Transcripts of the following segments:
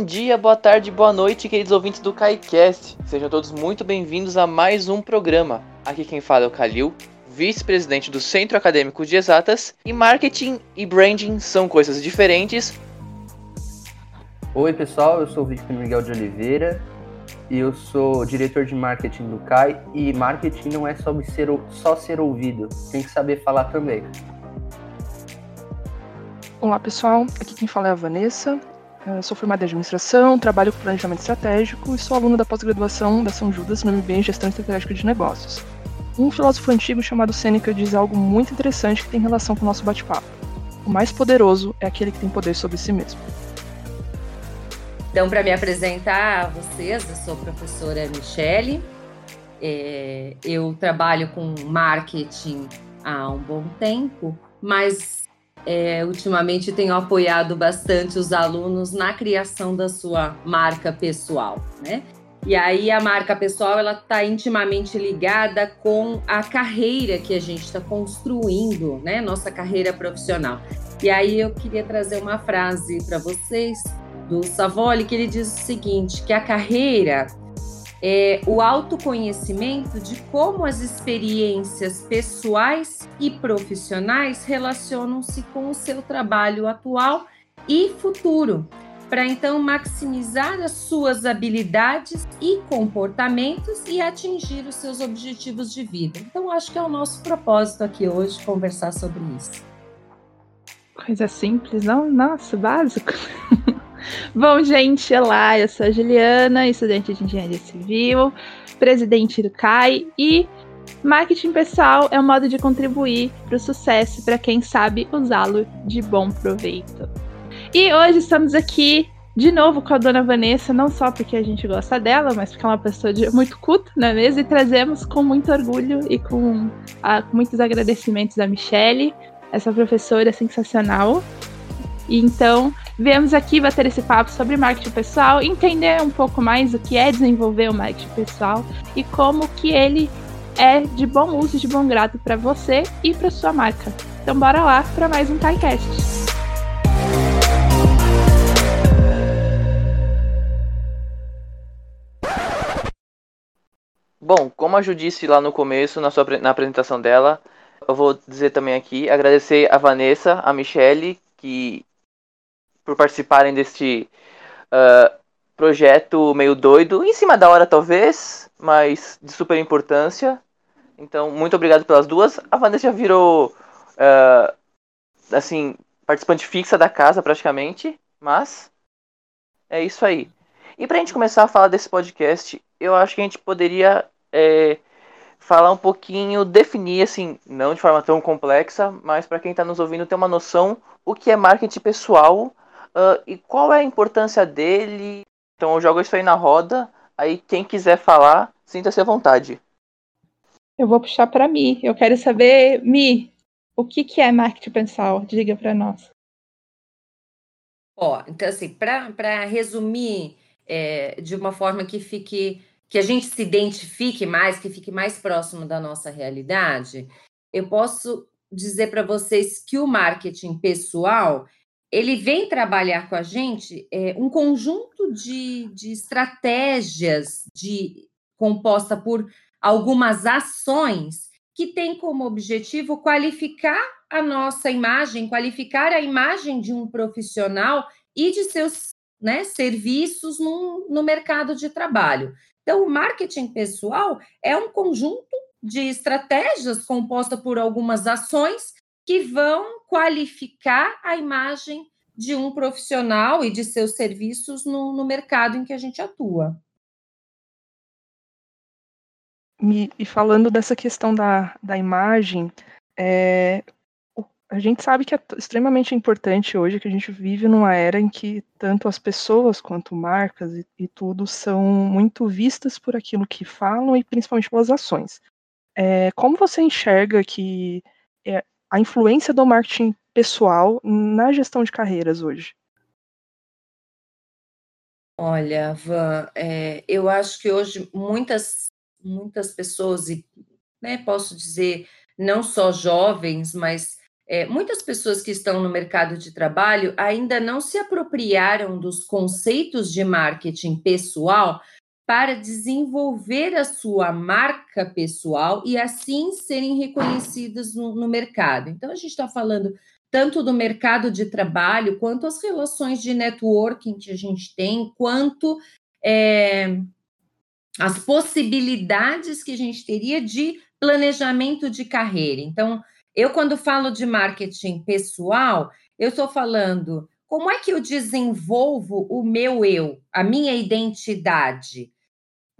Bom dia, boa tarde, boa noite, queridos ouvintes do KaiCast. Sejam todos muito bem-vindos a mais um programa. Aqui quem fala é o Kalil, vice-presidente do Centro Acadêmico de Exatas, e marketing e branding são coisas diferentes. Oi, pessoal, eu sou o Victor Miguel de Oliveira e eu sou diretor de marketing do CAI e marketing não é sobre ser, só ser ouvido, tem que saber falar também. Olá, pessoal, aqui quem fala é a Vanessa, eu sou formada em administração, trabalho com planejamento estratégico e sou aluna da pós-graduação da São Judas no MBA em Gestão Estratégica de Negócios. Um filósofo antigo chamado Sêneca diz algo muito interessante que tem relação com o nosso bate-papo. O mais poderoso é aquele que tem poder sobre si mesmo. Então, para me apresentar a vocês, eu sou a professora Michele. É, eu trabalho com marketing há um bom tempo, mas é, ultimamente tenho apoiado bastante os alunos na criação da sua marca pessoal, né? E aí a marca pessoal ela está intimamente ligada com a carreira que a gente está construindo, né? Nossa carreira profissional. E aí eu queria trazer uma frase para vocês do Savoli que ele diz o seguinte: que a carreira é, o autoconhecimento de como as experiências pessoais e profissionais relacionam-se com o seu trabalho atual e futuro, para então maximizar as suas habilidades e comportamentos e atingir os seus objetivos de vida. Então, acho que é o nosso propósito aqui hoje conversar sobre isso. Coisa simples, não? Nossa, básico. Bom, gente, olá, eu sou a Juliana, estudante de Engenharia Civil, presidente do CAI e marketing pessoal é um modo de contribuir para o sucesso para quem sabe usá-lo de bom proveito. E hoje estamos aqui de novo com a dona Vanessa, não só porque a gente gosta dela, mas porque é uma pessoa de, muito culta, não é mesmo? E trazemos com muito orgulho e com, a, com muitos agradecimentos a Michelle, essa professora sensacional. E então, Viemos aqui bater esse papo sobre marketing pessoal, entender um pouco mais o que é desenvolver o marketing pessoal e como que ele é de bom uso, de bom grado para você e para sua marca. Então bora lá para mais um TaiCast. Bom, como a Ju disse lá no começo, na, sua, na apresentação dela, eu vou dizer também aqui, agradecer a Vanessa, a Michelle, que por participarem deste uh, projeto meio doido, em cima da hora talvez, mas de super importância. Então, muito obrigado pelas duas. A Vanessa já virou, uh, assim, participante fixa da casa praticamente, mas é isso aí. E pra gente começar a falar desse podcast, eu acho que a gente poderia é, falar um pouquinho, definir, assim, não de forma tão complexa, mas para quem está nos ouvindo ter uma noção o que é marketing pessoal Uh, e qual é a importância dele? Então eu jogo isso aí na roda. Aí quem quiser falar, sinta-se à vontade. Eu vou puxar para mim. Eu quero saber, Mi, o que, que é marketing pessoal? Diga para nós. Ó, então assim, para resumir é, de uma forma que fique, que a gente se identifique mais, que fique mais próximo da nossa realidade, eu posso dizer para vocês que o marketing pessoal ele vem trabalhar com a gente é, um conjunto de, de estratégias de, composta por algumas ações que tem como objetivo qualificar a nossa imagem, qualificar a imagem de um profissional e de seus né, serviços no, no mercado de trabalho. Então, o marketing pessoal é um conjunto de estratégias composta por algumas ações que vão qualificar a imagem de um profissional e de seus serviços no, no mercado em que a gente atua. E, falando dessa questão da, da imagem, é, a gente sabe que é extremamente importante hoje que a gente vive numa era em que tanto as pessoas quanto marcas e, e tudo são muito vistas por aquilo que falam e principalmente pelas ações. É, como você enxerga que é, a influência do marketing pessoal na gestão de carreiras hoje? Olha, Van, é, eu acho que hoje muitas, muitas pessoas, e né, posso dizer, não só jovens, mas é, muitas pessoas que estão no mercado de trabalho ainda não se apropriaram dos conceitos de marketing pessoal para desenvolver a sua marca pessoal e assim serem reconhecidas no, no mercado. Então, a gente está falando tanto do mercado de trabalho, quanto as relações de networking que a gente tem, quanto é, as possibilidades que a gente teria de planejamento de carreira. Então, eu, quando falo de marketing pessoal, eu estou falando como é que eu desenvolvo o meu eu, a minha identidade.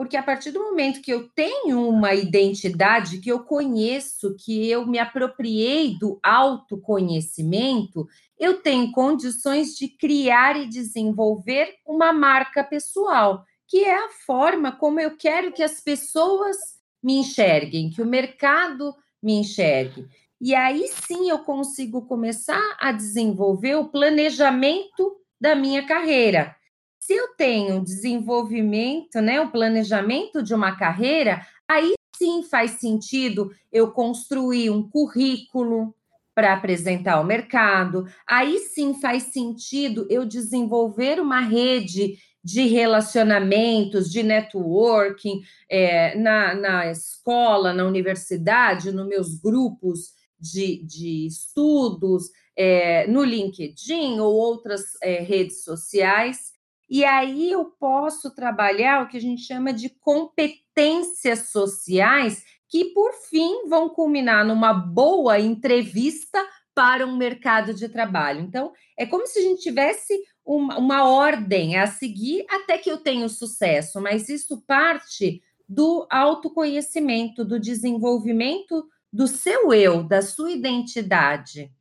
Porque a partir do momento que eu tenho uma identidade, que eu conheço, que eu me apropriei do autoconhecimento, eu tenho condições de criar e desenvolver uma marca pessoal, que é a forma como eu quero que as pessoas me enxerguem, que o mercado me enxergue. E aí sim eu consigo começar a desenvolver o planejamento da minha carreira. Se eu tenho desenvolvimento, né, o planejamento de uma carreira, aí sim faz sentido eu construir um currículo para apresentar ao mercado. Aí sim faz sentido eu desenvolver uma rede de relacionamentos, de networking é, na, na escola, na universidade, nos meus grupos de, de estudos, é, no LinkedIn ou outras é, redes sociais. E aí eu posso trabalhar o que a gente chama de competências sociais, que por fim vão culminar numa boa entrevista para um mercado de trabalho. Então, é como se a gente tivesse uma, uma ordem a seguir até que eu tenha sucesso, mas isso parte do autoconhecimento, do desenvolvimento do seu eu, da sua identidade.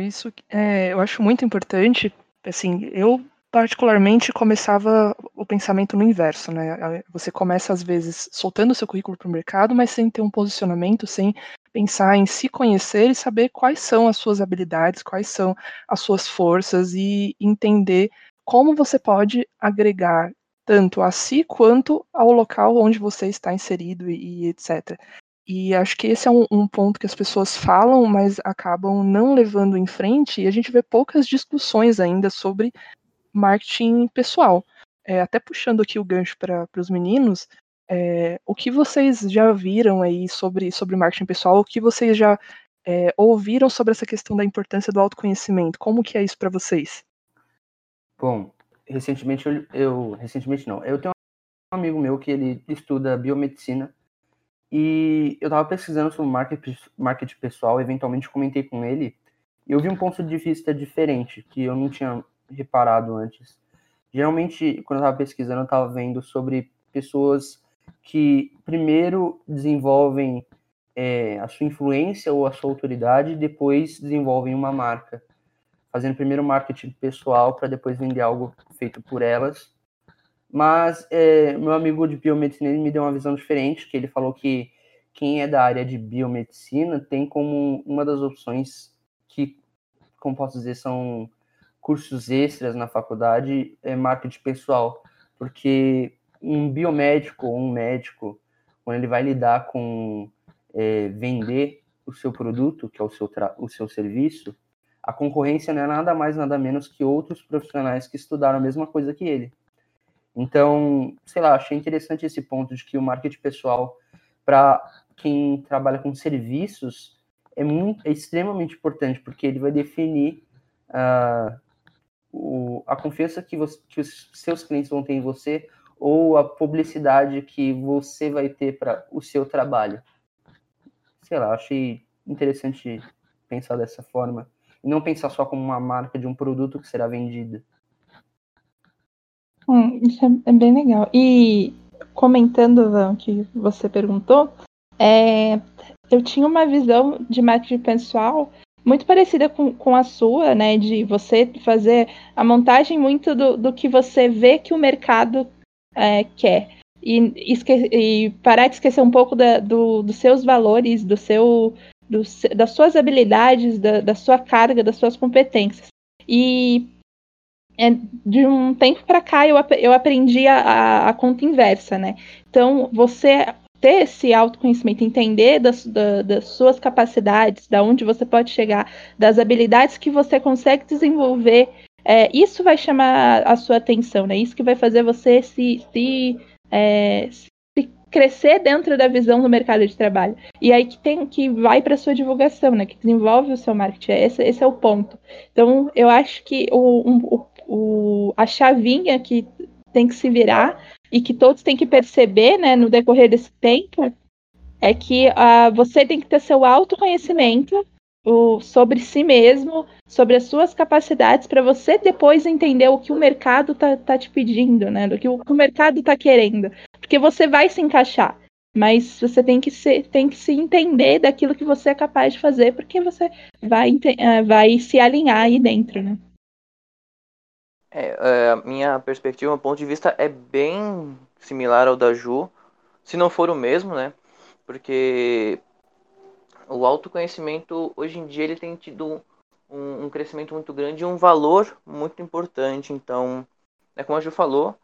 Isso é, eu acho muito importante. Assim, eu particularmente começava o pensamento no inverso, né? Você começa às vezes soltando seu currículo para o mercado, mas sem ter um posicionamento, sem pensar em se conhecer e saber quais são as suas habilidades, quais são as suas forças e entender como você pode agregar tanto a si quanto ao local onde você está inserido e, e etc. E acho que esse é um, um, ponto que as pessoas falam, mas acabam não levando em frente, e a gente vê poucas discussões ainda sobre marketing pessoal. É, até puxando aqui o gancho para os meninos, é, o que vocês já viram aí sobre, sobre marketing pessoal, o que vocês já é, ouviram sobre essa questão da importância do autoconhecimento? Como que é isso para vocês? Bom, recentemente eu, eu, recentemente não, eu tenho um amigo meu que ele estuda biomedicina e eu estava pesquisando sobre marketing, pessoal, eventualmente comentei com ele, e eu vi um ponto de vista diferente, que eu não tinha reparado antes. Geralmente, quando eu estava pesquisando, eu estava vendo sobre pessoas que primeiro desenvolvem é, a sua influência ou a sua autoridade, depois desenvolvem uma marca, fazendo primeiro marketing pessoal para depois vender algo feito por elas mas é, meu amigo de biomedicina me deu uma visão diferente, que ele falou que quem é da área de biomedicina tem como uma das opções que, como posso dizer, são cursos extras na faculdade, é marketing pessoal, porque um biomédico ou um médico, quando ele vai lidar com é, vender o seu produto, que é o seu, o seu serviço, a concorrência não é nada mais, nada menos que outros profissionais que estudaram a mesma coisa que ele. Então, sei lá, achei interessante esse ponto de que o marketing pessoal, para quem trabalha com serviços, é, muito, é extremamente importante, porque ele vai definir uh, o, a confiança que, você, que os seus clientes vão ter em você ou a publicidade que você vai ter para o seu trabalho. Sei lá, achei interessante pensar dessa forma. E não pensar só como uma marca de um produto que será vendido. Hum, isso é, é, bem legal. E comentando, Van, que você perguntou, é, eu tinha uma visão de marketing pessoal muito parecida com, com a sua, né? De você fazer a montagem muito do, do que você vê que o mercado é, quer. E, esque, e, parar de esquecer um pouco da, do, dos seus valores, do seu, do, das suas habilidades, da, da sua carga, das suas competências. E é, de um tempo para cá eu, eu aprendi a, a, conta inversa, né? Então, você ter esse autoconhecimento, entender das, da, das suas capacidades, da onde você pode chegar, das habilidades que você consegue desenvolver, é, isso vai chamar a sua atenção, né? Isso que vai fazer você se, se, é, se crescer dentro da visão do mercado de trabalho. E aí que tem que vai para sua divulgação, né? Que desenvolve o seu marketing. Esse, esse é o ponto. Então, eu acho que o, um, o, a chavinha que tem que se virar e que todos têm que perceber, né, no decorrer desse tempo, é que uh, você tem que ter seu autoconhecimento o, sobre si mesmo, sobre as suas capacidades, para você depois entender o que o mercado tá, tá te pedindo, né? Do que o, que o mercado tá querendo. Porque você vai se encaixar. Mas você tem que, ser, tem que se entender daquilo que você é capaz de fazer, porque você vai, uh, vai se alinhar aí dentro, né? É, é, a minha perspectiva, meu ponto de vista é bem similar ao da Ju, se não for o mesmo, né? Porque o autoconhecimento hoje em dia ele tem tido um, um crescimento muito grande e um valor muito importante. Então, é como a Ju falou,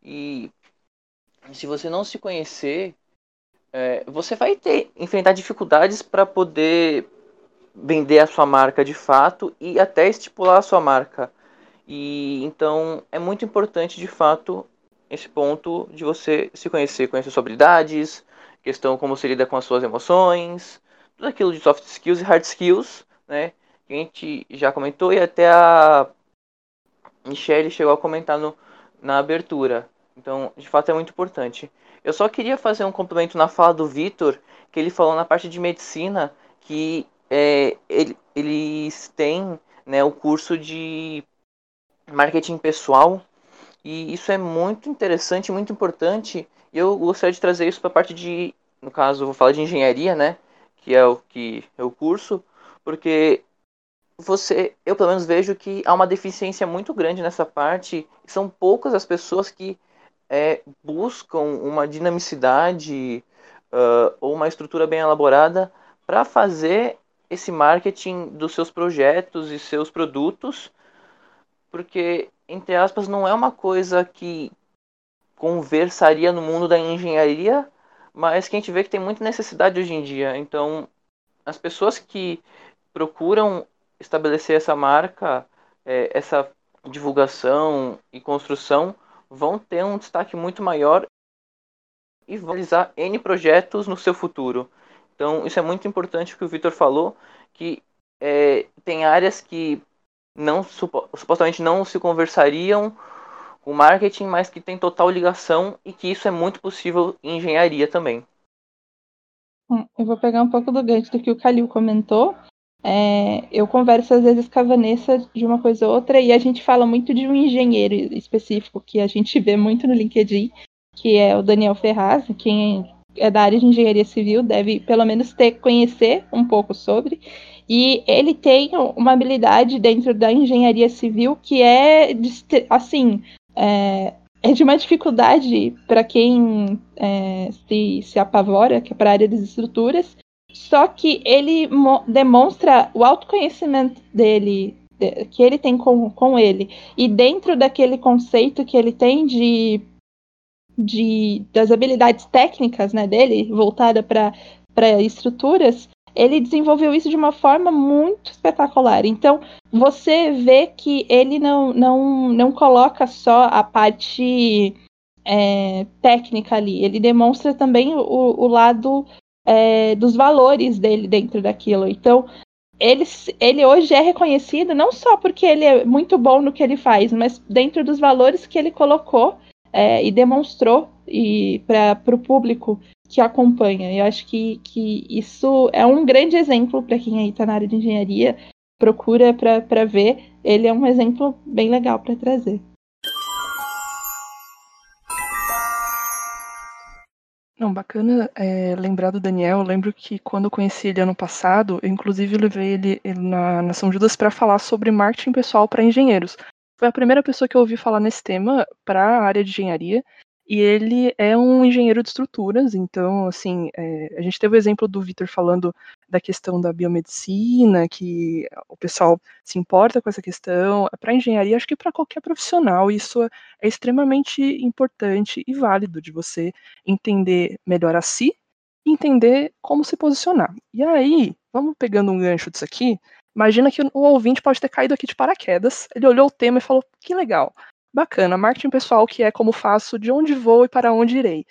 e se você não se conhecer, é, você vai ter enfrentar dificuldades para poder vender a sua marca de fato e até estipular a sua marca e então é muito importante de fato esse ponto de você se conhecer, conhecer suas habilidades, questão como você lida com as suas emoções, tudo aquilo de soft skills e hard skills, né? Que a gente já comentou e até a Michelle chegou a comentar no, na abertura. Então, de fato, é muito importante. Eu só queria fazer um complemento na fala do Vitor, que ele falou na parte de medicina que é, ele, eles têm né, o curso de marketing pessoal. E isso é muito interessante, muito importante. E eu gostaria de trazer isso para a parte de, no caso, vou falar de engenharia, né? Que é o que o curso, porque você, eu pelo menos vejo que há uma deficiência muito grande nessa parte. São poucas as pessoas que é, buscam uma dinamicidade uh, ou uma estrutura bem elaborada para fazer esse marketing dos seus projetos e seus produtos porque, entre aspas, não é uma coisa que conversaria no mundo da engenharia, mas que a gente vê que tem muita necessidade hoje em dia. Então, as pessoas que procuram estabelecer essa marca, é, essa divulgação e construção, vão ter um destaque muito maior e vão realizar N projetos no seu futuro. Então, isso é muito importante o que o Vitor falou, que é, tem áreas que não supostamente não se conversariam com marketing, mas que tem total ligação e que isso é muito possível em engenharia também. Hum, eu vou pegar um pouco do gancho do que o Calil comentou. É, eu converso às vezes com a Vanessa de uma coisa ou outra e a gente fala muito de um engenheiro específico que a gente vê muito no LinkedIn, que é o Daniel Ferraz, quem é da área de engenharia civil deve pelo menos ter conhecer um pouco sobre. E ele tem uma habilidade dentro da engenharia civil que é, assim, é, é de uma dificuldade para quem é, se, se apavora, que é para a área das estruturas. Só que ele demonstra o autoconhecimento dele, que ele tem com, com ele. E dentro daquele conceito que ele tem de, de das habilidades técnicas né, dele, voltada para estruturas, ele desenvolveu isso de uma forma muito espetacular. Então, você vê que ele não, não, não coloca só a parte é, técnica ali, ele demonstra também o, o lado é, dos valores dele dentro daquilo. Então, ele, ele hoje é reconhecido não só porque ele é muito bom no que ele faz, mas dentro dos valores que ele colocou é, e demonstrou para o público que acompanha. Eu acho que, que isso é um grande exemplo para quem aí está na área de engenharia, procura para ver. Ele é um exemplo bem legal para trazer. Não, bacana é, lembrar do Daniel. Eu lembro que quando eu conheci ele ano passado, eu inclusive levei ele, ele na, na São Judas para falar sobre marketing pessoal para engenheiros. Foi a primeira pessoa que eu ouvi falar nesse tema para a área de engenharia. E ele é um engenheiro de estruturas, então, assim, é, a gente teve o exemplo do Vitor falando da questão da biomedicina, que o pessoal se importa com essa questão. Para engenharia, acho que para qualquer profissional, isso é extremamente importante e válido de você entender melhor a si entender como se posicionar. E aí, vamos pegando um gancho disso aqui. Imagina que o ouvinte pode ter caído aqui de paraquedas. Ele olhou o tema e falou: que legal, bacana, marketing pessoal que é como faço, de onde vou e para onde irei.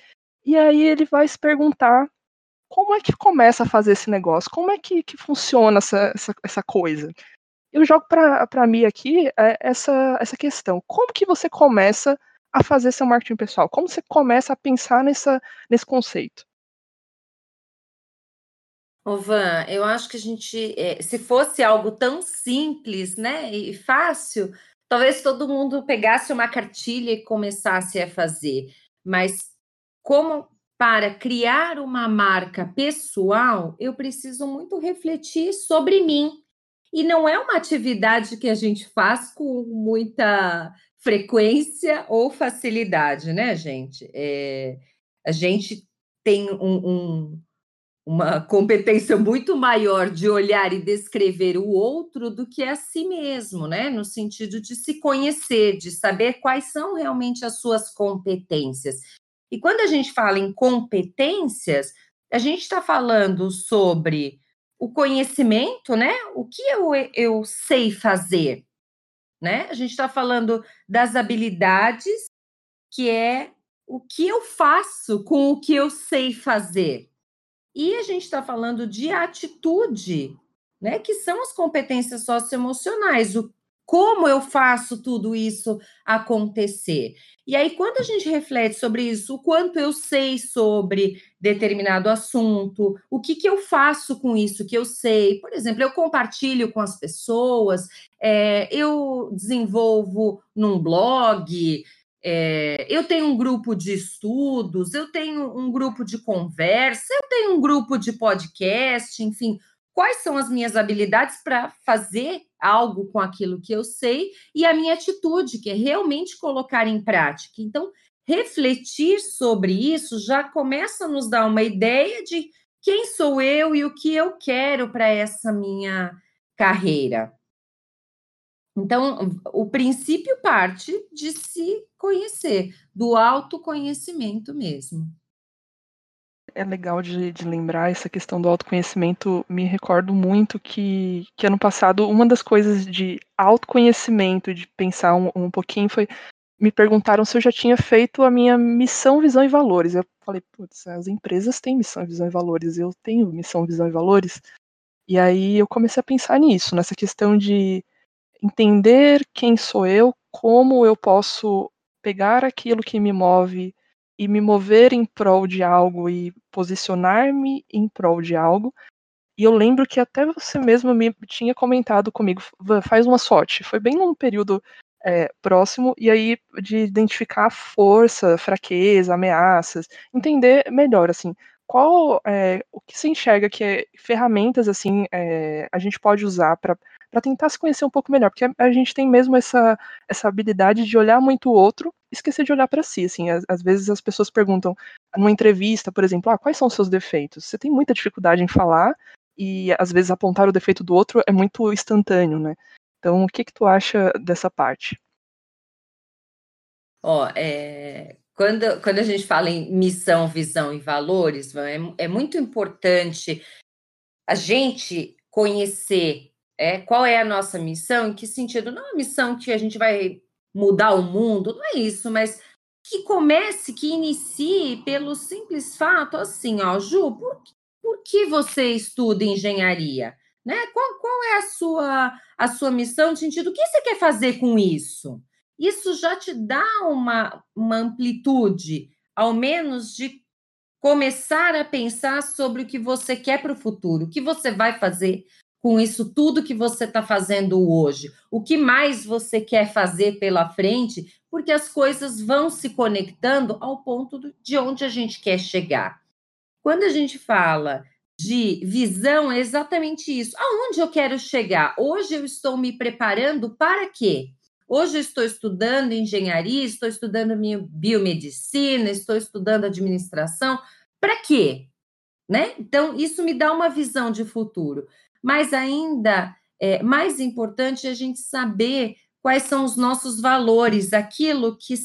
E aí ele vai se perguntar como é que começa a fazer esse negócio, como é que, que funciona essa, essa, essa coisa. Eu jogo para mim aqui é, essa, essa questão: como que você começa a fazer seu marketing pessoal? Como você começa a pensar nessa, nesse conceito? Ô Van, eu acho que a gente, é, se fosse algo tão simples, né, e fácil, talvez todo mundo pegasse uma cartilha e começasse a fazer. Mas como para criar uma marca pessoal, eu preciso muito refletir sobre mim. E não é uma atividade que a gente faz com muita frequência ou facilidade, né, gente? É, a gente tem um, um uma competência muito maior de olhar e descrever o outro do que a si mesmo, né? No sentido de se conhecer, de saber quais são realmente as suas competências. E quando a gente fala em competências, a gente está falando sobre o conhecimento, né? O que eu, eu sei fazer, né? A gente está falando das habilidades, que é o que eu faço com o que eu sei fazer. E a gente está falando de atitude, né? Que são as competências socioemocionais, o como eu faço tudo isso acontecer. E aí, quando a gente reflete sobre isso, o quanto eu sei sobre determinado assunto, o que, que eu faço com isso que eu sei. Por exemplo, eu compartilho com as pessoas, é, eu desenvolvo num blog, é, eu tenho um grupo de estudos, eu tenho um grupo de conversa, eu tenho um grupo de podcast, enfim. Quais são as minhas habilidades para fazer algo com aquilo que eu sei e a minha atitude, que é realmente colocar em prática. Então, refletir sobre isso já começa a nos dar uma ideia de quem sou eu e o que eu quero para essa minha carreira. Então, o princípio parte de se conhecer, do autoconhecimento mesmo. É legal de, de, lembrar essa questão do autoconhecimento. Me recordo muito que, que ano passado, uma das coisas de autoconhecimento, de pensar um, um pouquinho, foi. Me perguntaram se eu já tinha feito a minha missão, visão e valores. Eu falei, putz, as empresas têm missão, visão e valores, eu tenho missão, visão e valores. E aí eu comecei a pensar nisso, nessa questão de entender quem sou eu, como eu posso pegar aquilo que me move e me mover em prol de algo e posicionar-me em prol de algo. E eu lembro que até você mesmo me tinha comentado comigo, faz uma sorte. Foi bem num período é, próximo, e aí de identificar força, fraqueza, ameaças, entender melhor, assim, qual é, o que se enxerga que é ferramentas assim é, a gente pode usar para tentar se conhecer um pouco melhor, porque a, gente tem mesmo essa, essa habilidade de olhar muito o outro e esquecer de olhar para si, assim, às, às, vezes as pessoas perguntam numa entrevista, por exemplo, ah, quais são os seus defeitos? Você tem muita dificuldade em falar e às vezes apontar o defeito do outro é muito instantâneo, né? Então, o que que tu acha dessa parte? Ó, oh, é, quando, quando a gente fala em missão, visão e valores, é, é muito importante a gente conhecer é, qual é a nossa missão? Em que sentido? Não é uma missão que a gente vai mudar o mundo, não é isso, mas que comece, que inicie pelo simples fato, assim, ó, Ju, por, por que você estuda engenharia? Né? Qual, qual é a sua, a sua missão no sentido, o que você quer fazer com isso? Isso já te dá uma, uma amplitude, ao menos de começar a pensar sobre o que você quer para o futuro, o que você vai fazer com isso tudo que você está fazendo hoje? O que mais você quer fazer pela frente? Porque as coisas vão se conectando ao ponto de onde a gente quer chegar. Quando a gente fala de visão, é exatamente isso. Aonde eu quero chegar? Hoje eu estou me preparando para quê? Hoje estou estudando engenharia, estou estudando biomedicina, estou estudando administração. Para quê? Né? Então, isso me dá uma visão de futuro mas ainda é, mais importante é a gente saber quais são os nossos valores, aquilo que,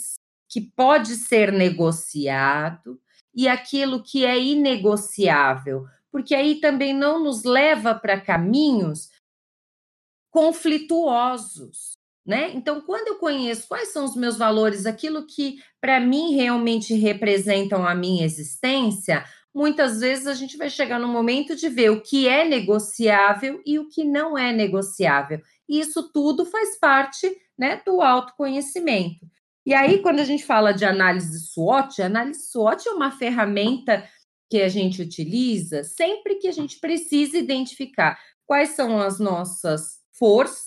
que pode ser negociado e aquilo que é inegociável, porque aí também não nos leva para caminhos conflituosos, né? Então, quando eu conheço quais são os meus valores, aquilo que para mim realmente representam a minha existência, muitas vezes a gente vai chegar no momento de ver o que é negociável e o que não é negociável. E isso tudo faz parte né, do autoconhecimento. E aí, quando a gente fala de análise SWOT, análise SWOT é uma ferramenta que a gente utiliza sempre que a gente precisa identificar quais são as nossas forças,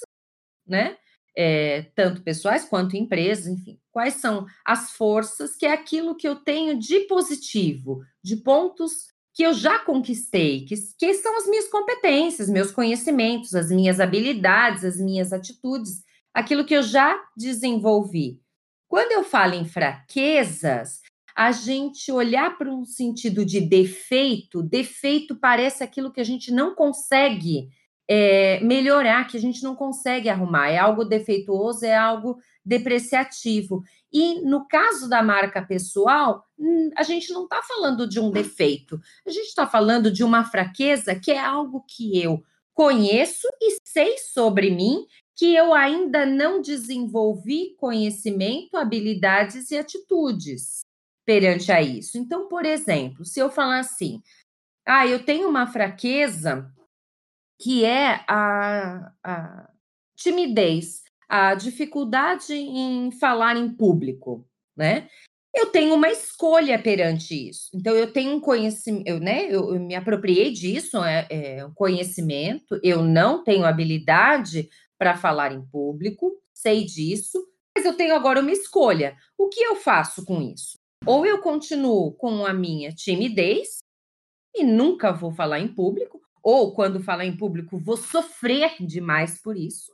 né? É, tanto pessoais quanto empresas, enfim, quais são as forças, que é aquilo que eu tenho de positivo, de pontos que eu já conquistei, que, que são as minhas competências, meus conhecimentos, as minhas habilidades, as minhas atitudes, aquilo que eu já desenvolvi. Quando eu falo em fraquezas, a gente olhar para um sentido de defeito, defeito parece aquilo que a gente não consegue é, melhorar, que a gente não consegue arrumar. É algo defeituoso, é algo depreciativo. E no caso da marca pessoal, hum, a gente não está falando de um defeito, a gente está falando de uma fraqueza que é algo que eu conheço e sei sobre mim que eu ainda não desenvolvi conhecimento, habilidades e atitudes perante a isso. Então, por exemplo, se eu falar assim, ah, eu tenho uma fraqueza que é a, a timidez, a dificuldade em falar em público, né? Eu tenho uma escolha perante isso. Então, eu tenho um conhecimento, eu, né? Eu, eu me apropriei disso, é, é um conhecimento, eu não tenho habilidade para falar em público, sei disso, mas eu tenho agora uma escolha. O que eu faço com isso? Ou eu continuo com a minha timidez e nunca vou falar em público, ou quando falar em público vou sofrer demais por isso.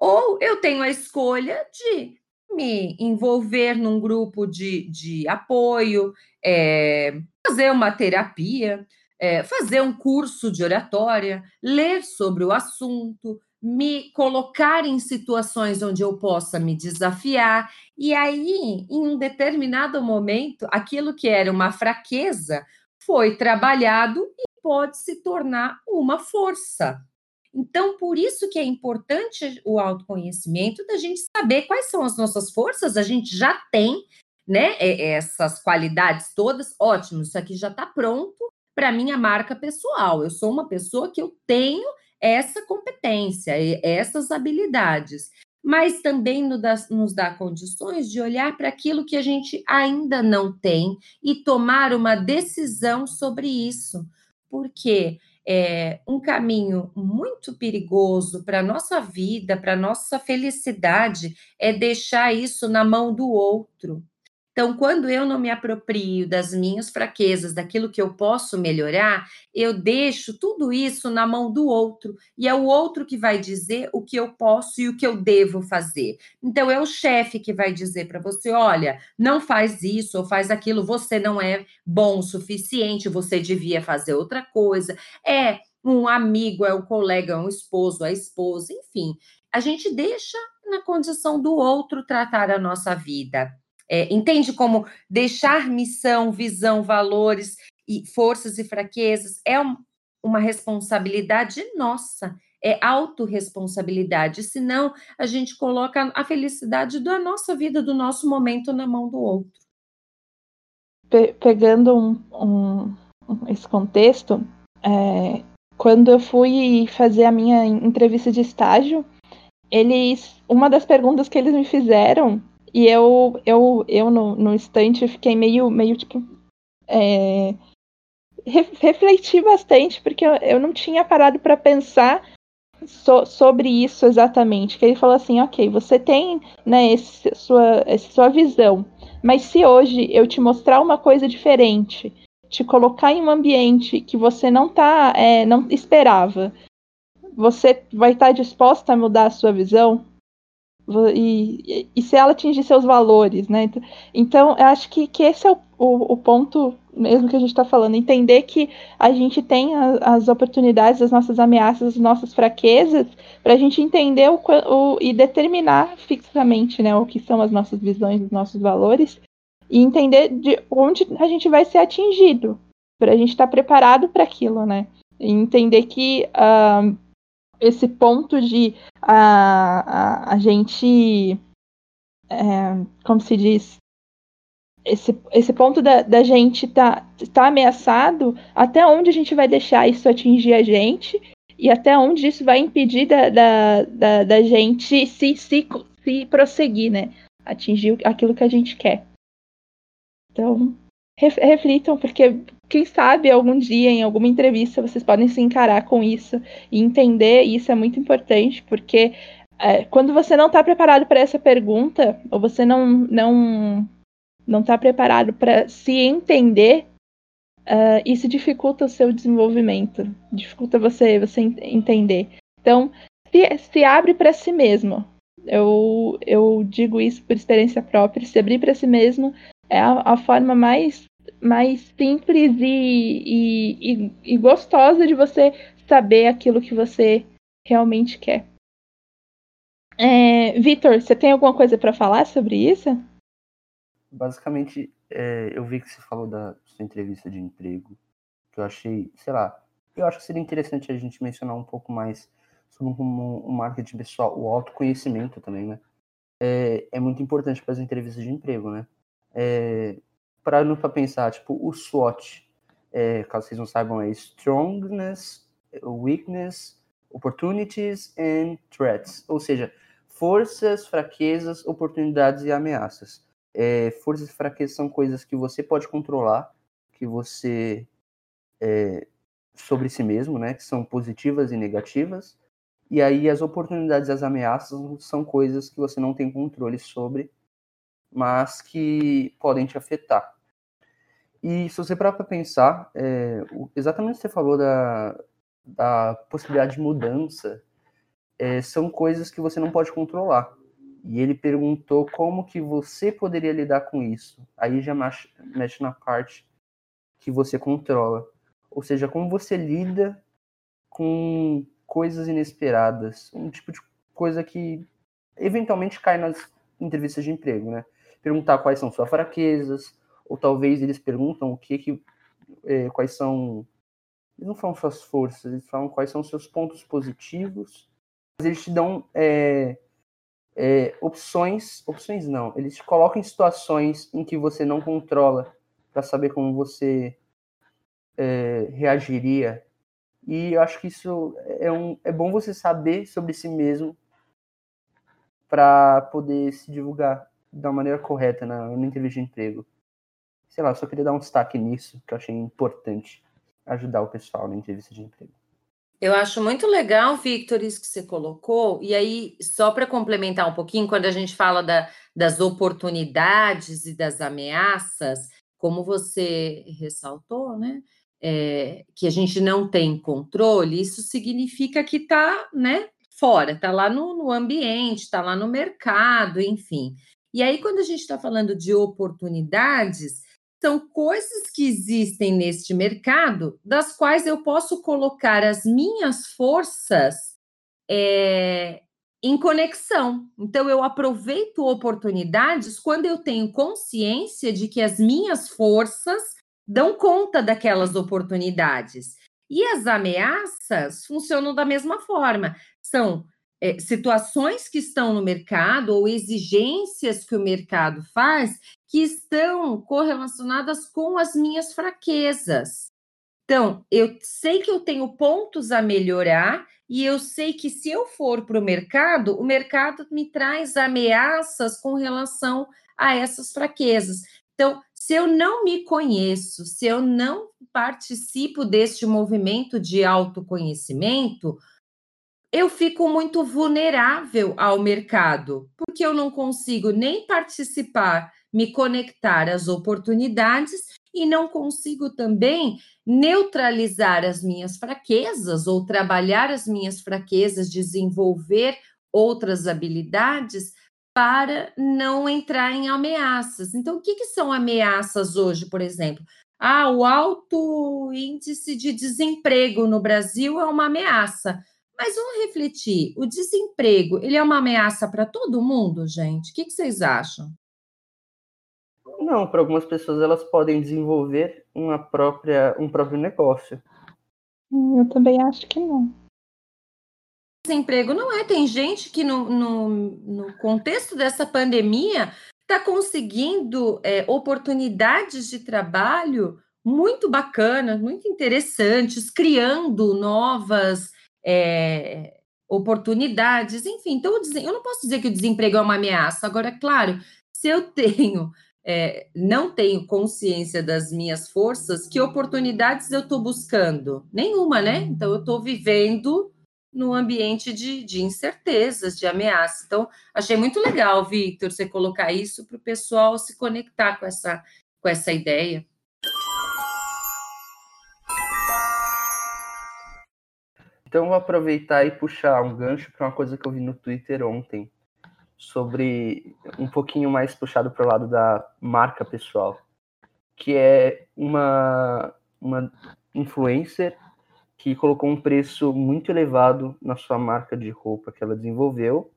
Ou eu tenho a escolha de me envolver num grupo de, de apoio, é, fazer uma terapia, é, fazer um curso de oratória, ler sobre o assunto, me colocar em situações onde eu possa me desafiar, e aí, em um determinado momento, aquilo que era uma fraqueza foi trabalhado pode se tornar uma força. Então, por isso que é importante o autoconhecimento da gente saber quais são as nossas forças, a gente já tem, né, essas qualidades todas, ótimo, isso aqui já está pronto para minha marca pessoal. Eu sou uma pessoa que eu tenho essa competência, essas habilidades, mas também nos dá, condições de olhar para aquilo que a gente ainda não tem e tomar uma decisão sobre isso, porque é um caminho muito perigoso para a nossa vida, para a nossa felicidade, é deixar isso na mão do outro. Então, quando eu não me aproprio das minhas fraquezas, daquilo que eu posso melhorar, eu deixo tudo isso na mão do outro, e é o outro que vai dizer o que eu posso e o que eu devo fazer. Então, é o chefe que vai dizer para você: olha, não faz isso ou faz aquilo, você não é bom o suficiente, você devia fazer outra coisa. É um amigo, é um colega, é um esposo, a esposa, enfim. A gente deixa na condição do outro tratar a nossa vida. É, entende como deixar missão, visão, valores e forças e fraquezas é um, uma responsabilidade nossa, é autorresponsabilidade, senão a gente coloca a felicidade da nossa vida, do nosso momento na mão do outro. Pe pegando um, um, esse contexto, é, quando eu fui fazer a minha entrevista de estágio, eles, uma das perguntas que eles me fizeram e eu, eu, eu no, no instante, fiquei meio, meio tipo. É, refleti bastante, porque eu, eu não tinha parado para pensar so, sobre isso exatamente. Que ele falou assim: ok, você tem né, esse, sua, essa sua visão, mas se hoje eu te mostrar uma coisa diferente, te colocar em um ambiente que você não tá, é, não esperava, você vai estar tá disposta a mudar a sua visão? E, e, se ela atingir seus valores, né? Então, então eu acho que, que esse é o, o, o ponto mesmo que a gente está falando, entender que a gente tem a, as oportunidades, as nossas ameaças, as nossas fraquezas, para a gente entender o, o, e determinar fixamente né, o que são as nossas visões, os nossos valores, e entender de onde a gente vai ser atingido, para a gente estar tá preparado para aquilo, né? E entender que uh, esse ponto de uh, a, a gente, é, como se diz, esse, esse ponto da, da gente tá, tá ameaçado, até onde a gente vai deixar isso atingir a gente e até onde isso vai impedir da, da, da, da gente se, se, se prosseguir, né? Atingir aquilo que a gente quer. Então, reflitam, porque quem sabe algum dia, em alguma entrevista, vocês podem se encarar com isso e entender, e isso é muito importante, porque é, quando você não está preparado para essa pergunta, ou você não não não está preparado para se entender, uh, isso dificulta o seu desenvolvimento, dificulta você você entender. Então, se, se abre para si mesmo. Eu, eu digo isso por experiência própria. Se abrir para si mesmo é a, a, forma mais, mais simples e, e, e, e gostosa de você saber aquilo que você realmente quer. É, Vitor, você tem alguma coisa para falar sobre isso? Basicamente, é, eu vi que você falou da sua entrevista de emprego, que eu achei, sei lá, eu acho que seria interessante a gente mencionar um pouco mais sobre como o marketing pessoal, o autoconhecimento também, né? É, é muito importante para as entrevistas de emprego, né? É, parando para pensar, tipo, o SWOT, é, caso vocês não saibam, é Strongness, Weakness, Opportunities and Threats, ou seja, forças, fraquezas, oportunidades e ameaças. É, forças e fraquezas são coisas que você pode controlar, que você é, sobre si mesmo, né, que são positivas e negativas. E aí as oportunidades e as ameaças são coisas que você não tem controle sobre, mas que podem te afetar. E se você parar para pensar, é, exatamente o que você falou da, da possibilidade de mudança, é, são coisas que você não pode controlar. E ele perguntou como que você poderia lidar com isso. Aí já mexe na parte que você controla. Ou seja, como você lida com coisas inesperadas. Um tipo de coisa que eventualmente cai nas entrevistas de emprego, né? Perguntar quais são suas fraquezas, ou talvez eles perguntam o que que, é, quais são, eles não falam suas forças, eles falam quais são seus pontos positivos. Eles te dão é, é, opções, opções não, eles te colocam em situações em que você não controla para saber como você é, reagiria. E eu acho que isso é, um, é bom você saber sobre si mesmo para poder se divulgar da maneira correta na, na entrevista de emprego. Sei lá, só queria dar um destaque nisso, que eu achei importante ajudar o pessoal na entrevista de emprego. Eu acho muito legal, Victor, isso que você colocou. E aí, só para complementar um pouquinho, quando a gente fala da, das oportunidades e das ameaças, como você ressaltou, né? É, que a gente não tem controle, isso significa que está né, fora, está lá no, no ambiente, está lá no mercado, enfim. E aí, quando a gente está falando de oportunidades, são coisas que existem neste mercado, das quais eu posso colocar as minhas forças é, em conexão. Então, eu aproveito oportunidades quando eu tenho consciência de que as minhas forças dão conta daquelas oportunidades. E as ameaças funcionam da mesma forma. São é, situações que estão no mercado ou exigências que o mercado faz que estão correlacionadas com as minhas fraquezas. Então, eu sei que eu tenho pontos a melhorar e eu sei que se eu for para o mercado, o mercado me traz ameaças com relação a essas fraquezas. Então, se eu não me conheço, se eu não participo deste movimento de autoconhecimento, eu fico muito vulnerável ao mercado, porque eu não consigo nem participar, me conectar às oportunidades e não consigo também neutralizar as minhas fraquezas ou trabalhar as minhas fraquezas, desenvolver outras habilidades para não entrar em ameaças. Então, o que, que são ameaças hoje, por exemplo? Ah, o alto índice de desemprego no Brasil é uma ameaça. Mas vamos refletir, o desemprego, ele é uma ameaça para todo mundo, gente? O que, que vocês acham? Não, para algumas pessoas elas podem desenvolver uma própria, um próprio negócio. Hum, Eu também acho que não. Desemprego não é. Tem gente que no, no, no contexto dessa pandemia está conseguindo é, oportunidades de trabalho muito bacanas, muito interessantes, criando novas é, oportunidades, enfim. Então, eu não posso dizer que o desemprego é uma ameaça. Agora, é claro, se eu tenho, é, não tenho consciência das minhas forças, que oportunidades eu estou buscando? Nenhuma, né? Então, eu estou vivendo no ambiente de, de incertezas, de ameaça. Então, achei muito legal, Victor, você colocar isso para o pessoal se conectar com essa, com essa ideia. Então vou aproveitar e puxar um gancho para uma coisa que eu vi no Twitter ontem, sobre um pouquinho mais puxado para o lado da marca pessoal, que é uma, uma influencer que colocou um preço muito elevado na sua marca de roupa que ela desenvolveu,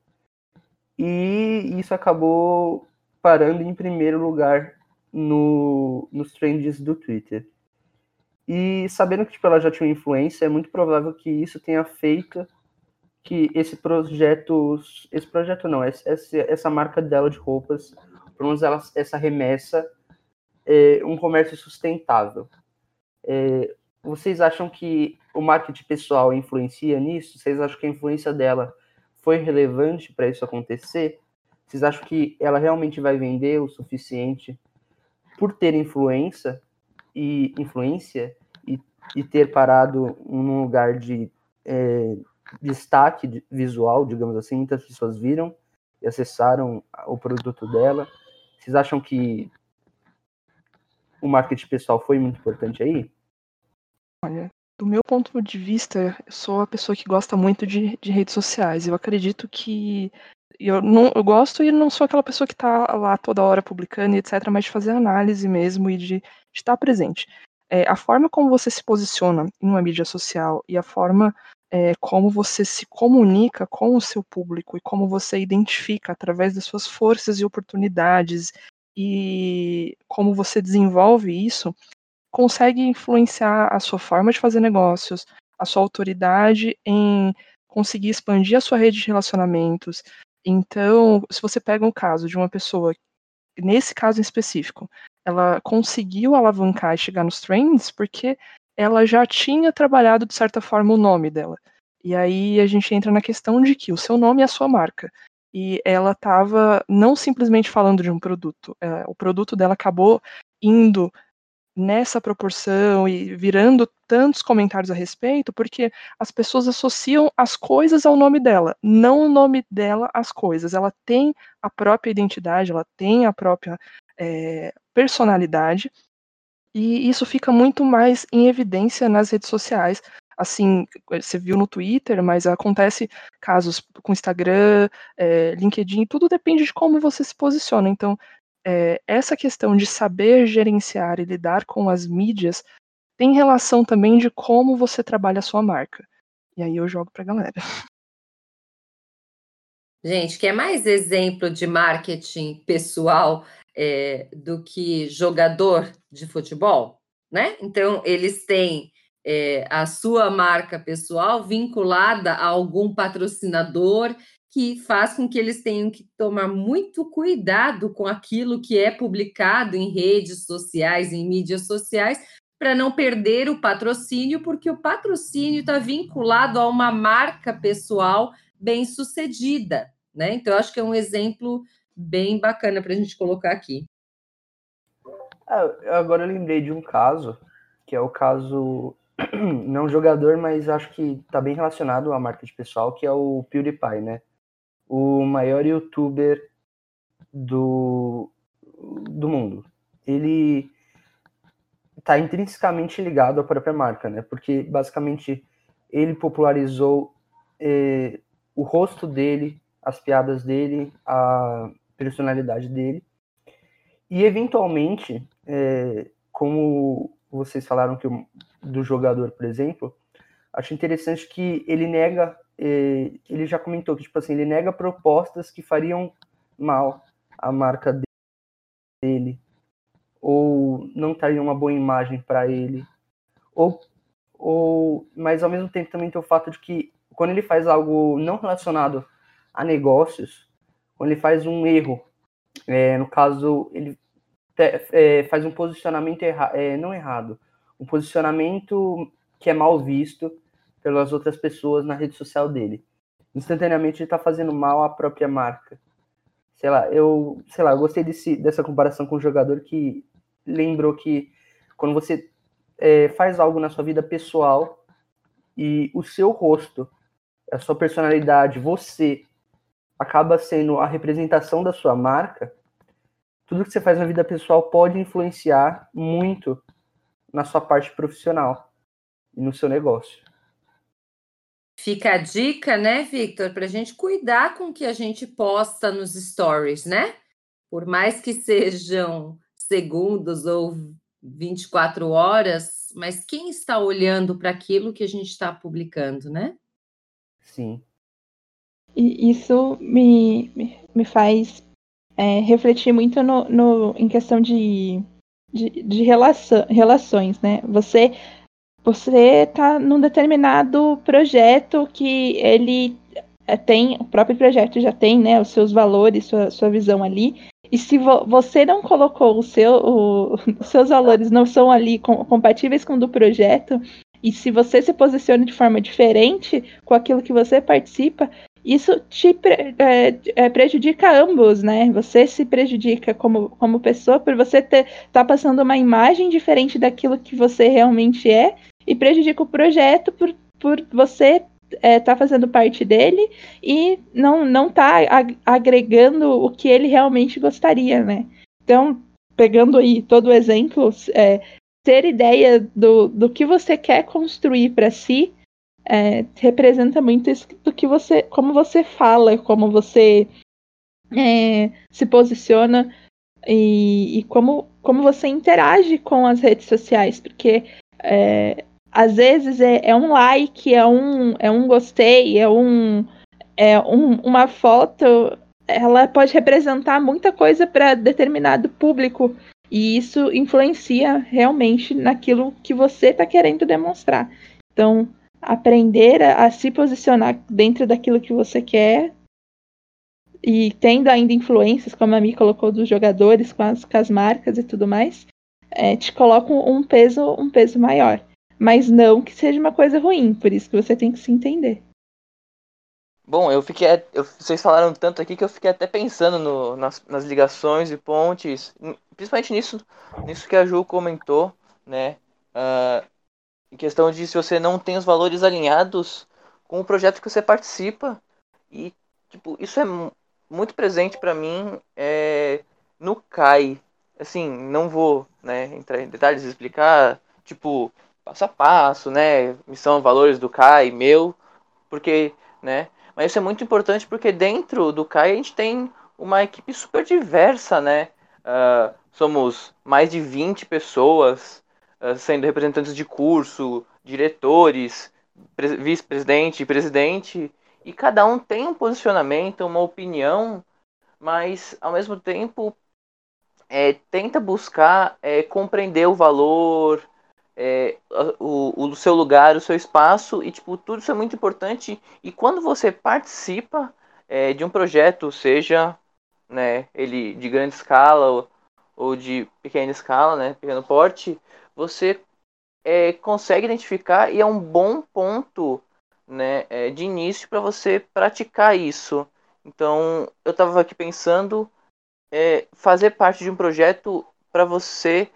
e isso acabou parando em primeiro lugar no, nos trends do Twitter. E sabendo que tipo, ela já tinha influência, é muito provável que isso tenha feito que esse projeto, esse projeto não, essa, essa marca dela de roupas, pelo menos ela, essa remessa, é um comércio sustentável. É, vocês acham que o marketing pessoal influencia nisso? Vocês acham que a influência dela foi relevante para isso acontecer? Vocês acham que ela realmente vai vender o suficiente por ter influência e influência e, ter parado num lugar de é, destaque visual, digamos assim, muitas pessoas viram e acessaram o produto dela. Vocês acham que o marketing pessoal foi muito importante aí? Olha, do meu ponto de vista, eu sou a pessoa que gosta muito de, de redes sociais. Eu acredito que eu, não, eu gosto e não sou aquela pessoa que está lá toda hora publicando e etc., mas de fazer análise mesmo e de estar presente. É, a forma como você se posiciona em uma mídia social e a forma é, como você se comunica com o seu público e como você identifica através das suas forças e oportunidades e como você desenvolve isso, consegue influenciar a sua forma de fazer negócios, a sua autoridade em conseguir expandir a sua rede de relacionamentos. Então, se você pega um caso de uma pessoa, nesse caso em específico, ela conseguiu alavancar e chegar nos trends porque ela já tinha trabalhado de certa forma o nome dela. E aí a gente entra na questão de que o seu nome é a sua marca. E ela estava não simplesmente falando de um produto, é, o produto dela acabou indo nessa proporção e virando tantos comentários a respeito, porque as pessoas associam as coisas ao nome dela, não o nome dela às coisas. Ela tem a própria identidade, ela tem a própria é, personalidade, e isso fica muito mais em evidência nas redes sociais. Assim, você viu no Twitter, mas acontece casos com Instagram, é, LinkedIn, tudo depende de como você se posiciona. Então, é, essa questão de saber gerenciar e lidar com as mídias tem relação também de como você trabalha a sua marca. E aí eu jogo pra galera. Gente, quer mais exemplo de marketing pessoal é, do que jogador de futebol? Né? Então, eles têm é, a sua marca pessoal vinculada a algum patrocinador que faz com que eles tenham que tomar muito cuidado com aquilo que é publicado em redes sociais, em mídias sociais, para não perder o patrocínio, porque o patrocínio está vinculado a uma marca pessoal bem sucedida. Né? Então, acho que é um exemplo bem bacana para a gente colocar aqui. Ah, agora eu lembrei de um caso, que é o caso, não jogador, mas acho que está bem relacionado à marca de pessoal, que é o PewDiePie, né? O maior youtuber do, do mundo. Ele está intrinsecamente ligado à própria marca, né? Porque basicamente ele popularizou eh, o rosto dele, as piadas dele, a personalidade dele. E eventualmente, é, como vocês falaram que o, do jogador, por exemplo, acho interessante que ele nega, é, ele já comentou que tipo assim, ele nega propostas que fariam mal à marca dele, ou não traria uma boa imagem para ele, ou, ou, mas ao mesmo tempo também tem o fato de que quando ele faz algo não relacionado a negócios, quando ele faz um erro, é, no caso ele te, é, faz um posicionamento erra, é, não errado, um posicionamento que é mal visto pelas outras pessoas na rede social dele. Instantaneamente ele está fazendo mal à própria marca. Sei lá, eu, sei lá, eu gostei desse, dessa comparação com o jogador que lembrou que quando você é, faz algo na sua vida pessoal e o seu rosto, a sua personalidade, você acaba sendo a representação da sua marca, tudo que você faz na vida pessoal pode influenciar muito na sua parte profissional e no seu negócio. Fica a dica, né, Victor, para a gente cuidar com o que a gente posta nos stories, né? Por mais que sejam segundos ou 24 horas, mas quem está olhando para aquilo que a gente está publicando, né? Sim. E isso me, me, me faz é, refletir muito no, no, em questão de, de, de relação, relações, né? Você você está num determinado projeto que ele é, tem, o próprio projeto já tem, né, os seus valores, sua, sua visão ali. E se vo, você não colocou o seu, os seus valores não são ali com, compatíveis com o do projeto, e se você se posiciona de forma diferente com aquilo que você participa, isso te é, é, prejudica ambos, né? Você se prejudica como, como pessoa por você estar tá passando uma imagem diferente daquilo que você realmente é, e prejudica o projeto por, por você estar é, tá fazendo parte dele e não não tá agregando o que ele realmente gostaria, né? Então, pegando aí todo o exemplo, é, ter ideia do, do que você quer construir para si é, representa muito isso do que você, como você fala, como você é, se posiciona e, e, como, como você interage com as redes sociais, porque é, às vezes é, é, um like, é um, é um gostei, é um, é um, uma foto, ela pode representar muita coisa para determinado público e isso influencia realmente naquilo que você está querendo demonstrar. Então, aprender a, a, se posicionar dentro daquilo que você quer e tendo ainda influências, como a Mi colocou, dos jogadores com as, com as marcas e tudo mais, é, te coloca um peso, um peso maior mas não que seja uma coisa ruim, por isso que você tem que se entender. Bom, eu fiquei. Eu, vocês falaram tanto aqui que eu fiquei até pensando no, nas, nas ligações e pontes, principalmente nisso, nisso que a Ju comentou, né? Uh, em questão de se você não tem os valores alinhados com o projeto que você participa. E, tipo, isso é muito presente para mim é, no CAI. Assim, não vou né, entrar em detalhes e explicar, tipo, passo a passo, né? Missão, valores do CAI, meu, porque, né? Mas isso é muito importante porque dentro do CAI a gente tem uma equipe super diversa, né? Uh, somos mais de 20 pessoas, uh, sendo representantes de curso, diretores, vice-presidente, presidente, e cada um tem um posicionamento, uma opinião, mas ao mesmo tempo é, tenta buscar é, compreender o valor, é, o, o seu lugar, o seu espaço e tipo tudo isso é muito importante e quando você participa é, de um projeto, seja né, ele de grande escala ou, ou de pequena escala, né, pequeno porte, você é, consegue identificar e é um bom ponto né, é, de início para você praticar isso. Então eu estava aqui pensando é, fazer parte de um projeto para você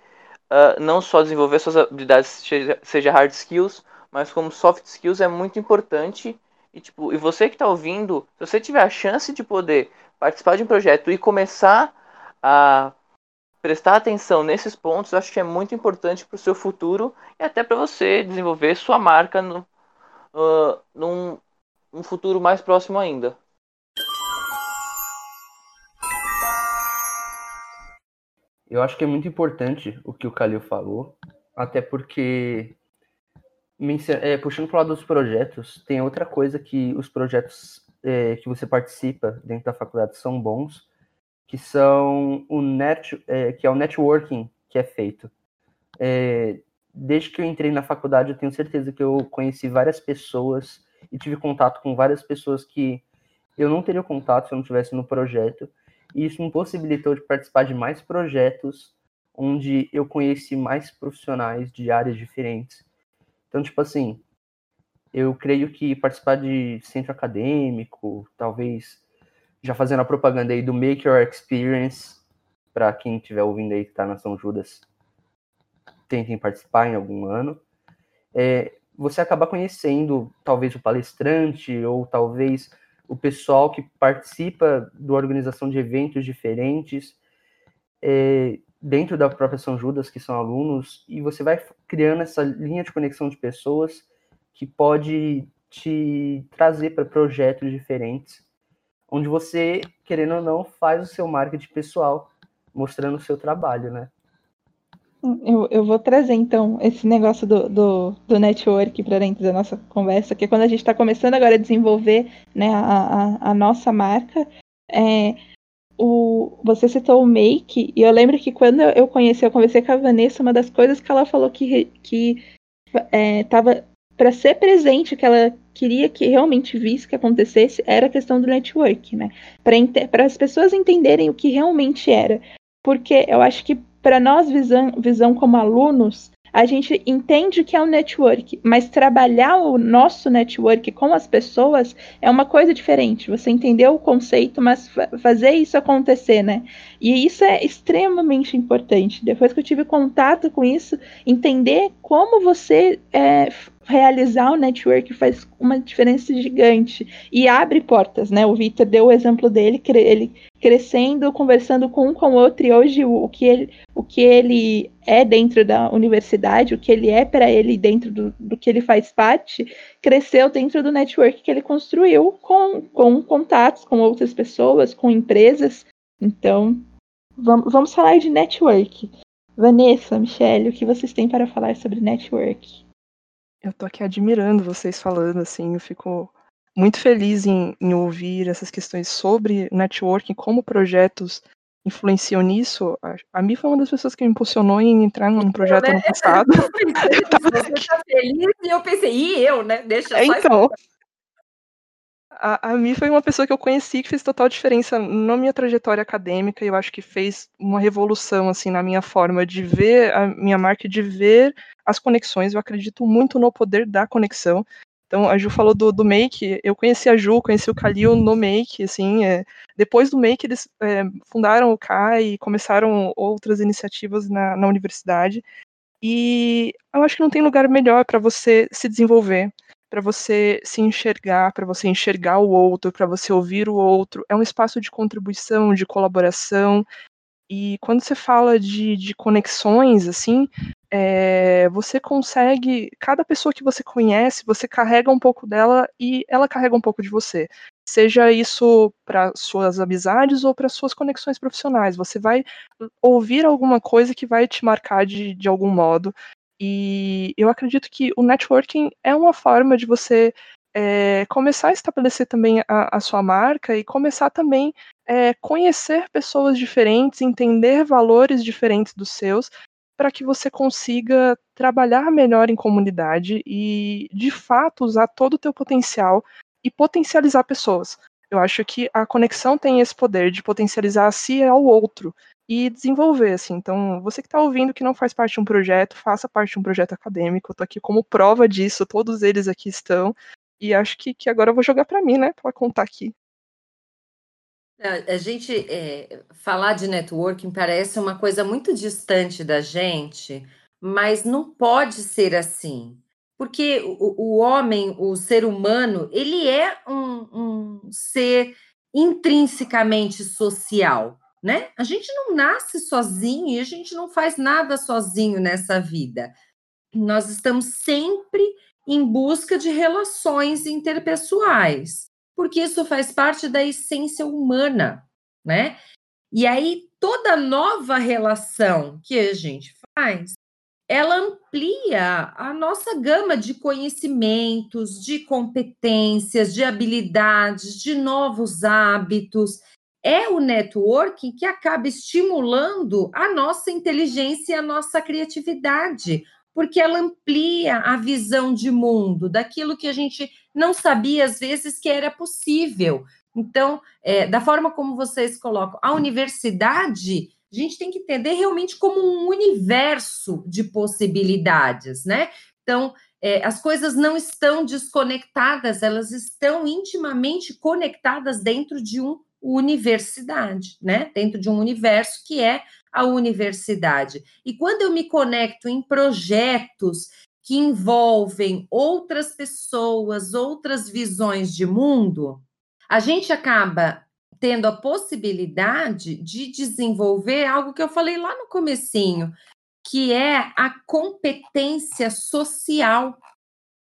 uh, não só desenvolver suas habilidades, seja, seja hard skills, mas como soft skills é muito importante. E, tipo, e você que está ouvindo, se você tiver a chance de poder participar de um projeto e começar a prestar atenção nesses pontos, acho que é muito importante para o seu futuro e até para você desenvolver sua marca no, uh, num um futuro mais próximo ainda. Eu acho que é muito importante o que o Calil falou, até porque, é, puxando para o lado dos projetos, tem outra coisa que os projetos é, que você participa dentro da faculdade são bons, que são o net, é, que é o networking, que é feito. É, desde que eu entrei na faculdade, eu tenho certeza que eu conheci várias pessoas e tive contato com várias pessoas que eu não teria contato se eu não tivesse no projeto. E isso me possibilitou de participar de mais projetos onde eu conheci mais profissionais de áreas diferentes. Então, tipo assim, eu creio que participar de centro acadêmico, talvez já fazendo a propaganda aí do Make Your Experience, para quem estiver ouvindo aí que está na São Judas, tentem participar em algum ano. É, você acaba conhecendo talvez o palestrante ou talvez o pessoal que participa da organização de eventos diferentes é, dentro da própria São Judas, que são alunos, e você vai criando essa linha de conexão de pessoas que pode te trazer para projetos diferentes, onde você, querendo ou não, faz o seu marketing pessoal, mostrando o seu trabalho, né? Eu, eu vou trazer, então, esse negócio do, do, do network para dentro da nossa conversa, que é quando a gente está começando agora a desenvolver né, a, a, a nossa marca, é, o, você citou o Make, e eu lembro que quando eu conheci, eu conversei com a Vanessa, uma das coisas que ela falou que, que é, tava para ser presente, que ela queria que realmente visse que acontecesse, era a questão do network, né? Para as pessoas entenderem o que realmente era. Porque eu acho que para nós, visão, visão como alunos, a gente entende que é um network, mas trabalhar o nosso network com as pessoas é uma coisa diferente. Você entendeu o conceito, mas fazer isso acontecer, né? E isso é extremamente importante. Depois que eu tive contato com isso, entender como você é, realizar o network faz uma diferença gigante e abre portas, né? O Victor deu o exemplo dele, ele crescendo, conversando com um com o outro e hoje o, o que ele, o que ele é dentro da universidade, o que ele é para ele dentro do, do que ele faz parte, cresceu dentro do network que ele construiu com, com contatos com outras pessoas, com empresas. Então, vamos, vamos falar de network. Vanessa, Michelle, o que vocês têm para falar sobre network? Eu tô aqui admirando vocês falando, assim, eu fico muito feliz em, em ouvir essas questões sobre networking, como projetos influenciam nisso. A, a Mi foi uma das pessoas que me impulsionou em entrar num projeto ano passado. Você tá feliz e eu pensei, e eu, né? Deixa é, Então, a, a Mi foi uma pessoa que eu conheci que fez total diferença na minha trajetória acadêmica e eu acho que fez uma revolução assim na minha forma de ver a minha marca, de ver as conexões. Eu acredito muito no poder da conexão. Então, a Ju falou do, do Make, eu conheci a Ju, conheci o Kalil no Make, assim, é, depois do Make eles é, fundaram o CAI e começaram outras iniciativas na, na universidade, e eu acho que não tem lugar melhor para você se desenvolver, para você se enxergar, para você enxergar o outro, para você ouvir o outro. É um espaço de contribuição, de colaboração. E quando você fala de, de conexões, assim, é, você consegue. Cada pessoa que você conhece, você carrega um pouco dela e ela carrega um pouco de você. Seja isso para suas amizades ou para suas conexões profissionais. Você vai ouvir alguma coisa que vai te marcar de, de algum modo. E eu acredito que o networking é uma forma de você é, começar a estabelecer também a, a, sua marca e começar também é, conhecer pessoas diferentes, entender valores diferentes dos seus, para que você consiga trabalhar melhor em comunidade e, de fato, usar todo o teu potencial e potencializar pessoas. Eu acho que a conexão tem esse poder de potencializar a si e ao outro e desenvolver, assim. Então, você que está ouvindo que não faz parte de um projeto, faça parte de um projeto acadêmico. Eu tô aqui como prova disso, todos eles aqui estão. E acho que, que agora eu vou jogar para mim, né, para contar aqui. A gente é, falar de networking parece uma coisa muito distante da gente, mas não pode ser assim. Porque o, o homem, o ser humano, ele é um, um ser intrinsecamente social né? A gente não nasce sozinho e a gente não faz nada sozinho nessa vida. Nós estamos sempre em busca de relações interpessoais, porque isso faz parte da essência humana, né? E aí toda nova relação que a gente faz, ela amplia a nossa gama de conhecimentos, de competências, de habilidades, de novos hábitos é o networking que acaba estimulando a nossa inteligência e a nossa criatividade, porque ela amplia a visão de mundo daquilo que a gente não sabia às vezes que era possível. Então, é, da forma como vocês colocam, a universidade, a gente tem que entender realmente como um universo de possibilidades, né? Então, é, as coisas não estão desconectadas, elas estão intimamente conectadas dentro de um universidade, né? Dentro de um universo que é a universidade. E quando eu me conecto em projetos que envolvem outras pessoas, outras visões de mundo, a gente acaba tendo a possibilidade de desenvolver algo que eu falei lá no comecinho, que é a competência social.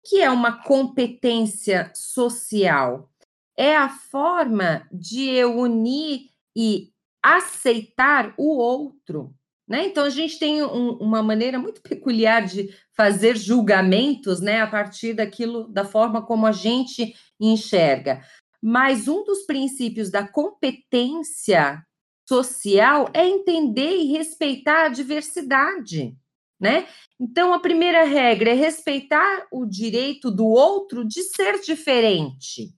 que é uma competência social? É a forma de eu unir e aceitar o outro. Né? Então, a gente tem um, uma maneira muito peculiar de fazer julgamentos né, a partir daquilo, da forma como a gente enxerga. Mas um dos princípios da competência social é entender e respeitar a diversidade. Né? Então, a primeira regra é respeitar o direito do outro de ser diferente.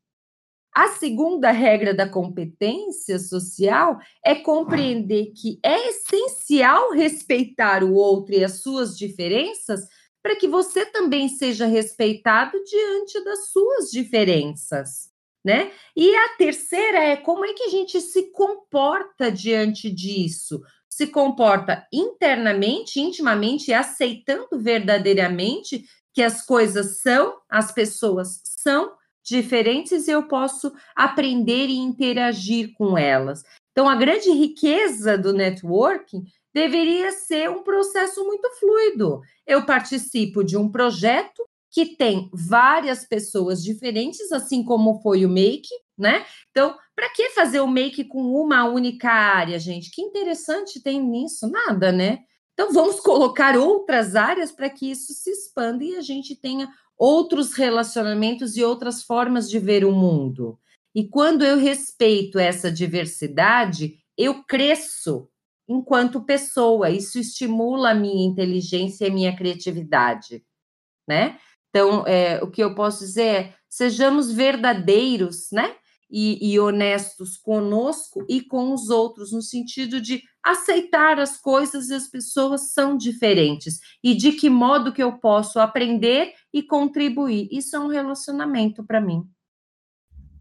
A segunda regra da competência social é compreender que é essencial respeitar o outro e as suas diferenças para que você também seja respeitado diante das suas diferenças, né? E a terceira é como é que a gente se comporta diante disso? Se comporta internamente, intimamente, aceitando verdadeiramente que as coisas são, as pessoas são diferentes e eu posso aprender e interagir com elas. Então, a grande riqueza do networking deveria ser um processo muito fluido. Eu participo de um projeto que tem várias pessoas diferentes, assim como foi o Make, né? Então, para que fazer o Make com uma única área, gente? Que interessante tem nisso? Nada, né? Então, vamos colocar outras áreas para que isso se expanda e a gente tenha outros relacionamentos e outras formas de ver o mundo. E quando eu respeito essa diversidade, eu cresço enquanto pessoa. Isso estimula a minha inteligência e a minha criatividade, né? Então, é, o que eu posso dizer é: sejamos verdadeiros, né? E, e honestos conosco e com os outros, no sentido de aceitar as coisas e as pessoas são diferentes e de que modo que eu posso aprender e contribuir. Isso é um relacionamento para mim.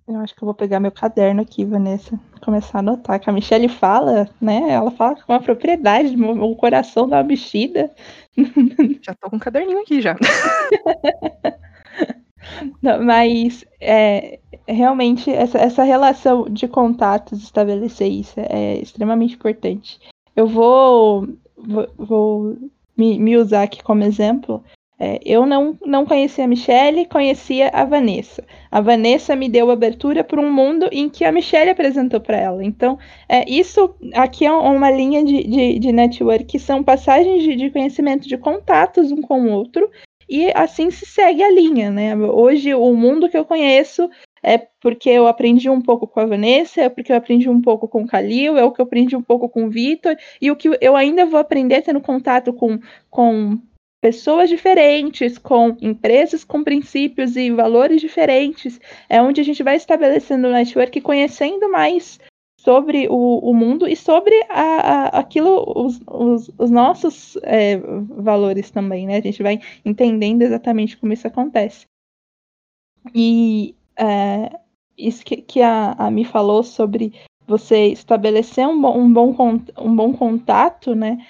Eu acho que eu vou pegar meu caderno aqui, Vanessa, começar a anotar. Que a Michelle fala, né? Ela fala com uma propriedade, o coração da mexida. Já tô com um caderninho aqui já. Não, mas é, realmente essa, essa relação de contatos, estabelecer isso é extremamente importante. Eu vou, vou, vou me, me, usar aqui como exemplo. É, eu não, não conhecia a Michelle, conhecia a Vanessa. A Vanessa me deu abertura para um mundo em que a Michelle apresentou para ela. Então, é, isso aqui é uma linha de, de, de network, que são passagens de, de conhecimento de contatos um com o outro, e assim se segue a linha, né? Hoje, o mundo que eu conheço é porque eu aprendi um pouco com a Vanessa, é porque eu aprendi um pouco com o Kalil, é o que eu aprendi um pouco com o Vitor, e o que eu ainda vou aprender tendo contato com, com pessoas diferentes, com empresas com princípios e valores diferentes, é onde a gente vai estabelecendo o network, conhecendo mais sobre o, o mundo e sobre a, a, aquilo, os, os, os nossos é, valores também, né? A gente vai entendendo exatamente como isso acontece. E é, isso que, que a, a Mi falou sobre você estabelecer um bom, um, bom, um bom contato, né?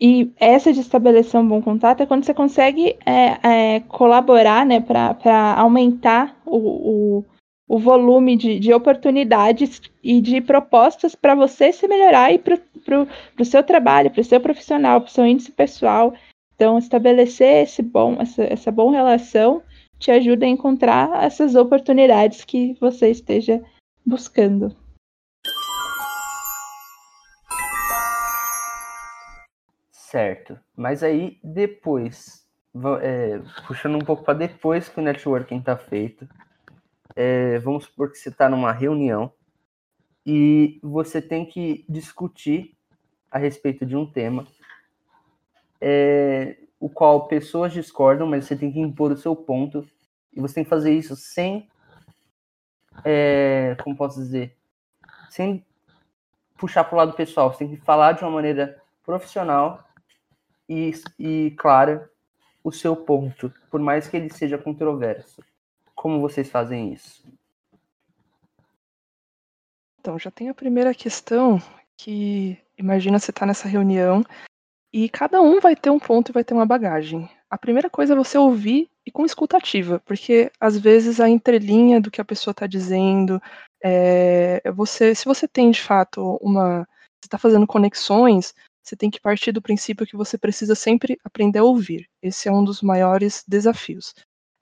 E essa de estabelecer um bom contato é quando você consegue é, é, colaborar, né, para aumentar o, o, o volume de, de oportunidades e de propostas para você se melhorar e para o seu trabalho, para o seu profissional, para o seu índice pessoal. Então, estabelecer esse bom, essa, essa boa relação te ajuda a encontrar essas oportunidades que você esteja buscando. Certo. Mas aí, depois, é, puxando um pouco para depois que o networking está feito, é, vamos supor que você está numa reunião e você tem que discutir a respeito de um tema, é, o qual pessoas discordam, mas você tem que impor o seu ponto, e você tem que fazer isso sem, é, como posso dizer, sem puxar para o lado pessoal, você tem que falar de uma maneira profissional e, e clara o seu ponto, por mais que ele seja controverso. Como vocês fazem isso? Então, já tem a primeira questão que imagina você tá nessa reunião e cada um vai ter um ponto e vai ter uma bagagem. A primeira coisa é você ouvir e com escutativa, porque às vezes a entrelinha do que a pessoa está dizendo, é, você, se você tem de fato uma, você está fazendo conexões, você tem que partir do princípio que você precisa sempre aprender a ouvir. Esse é um dos maiores desafios.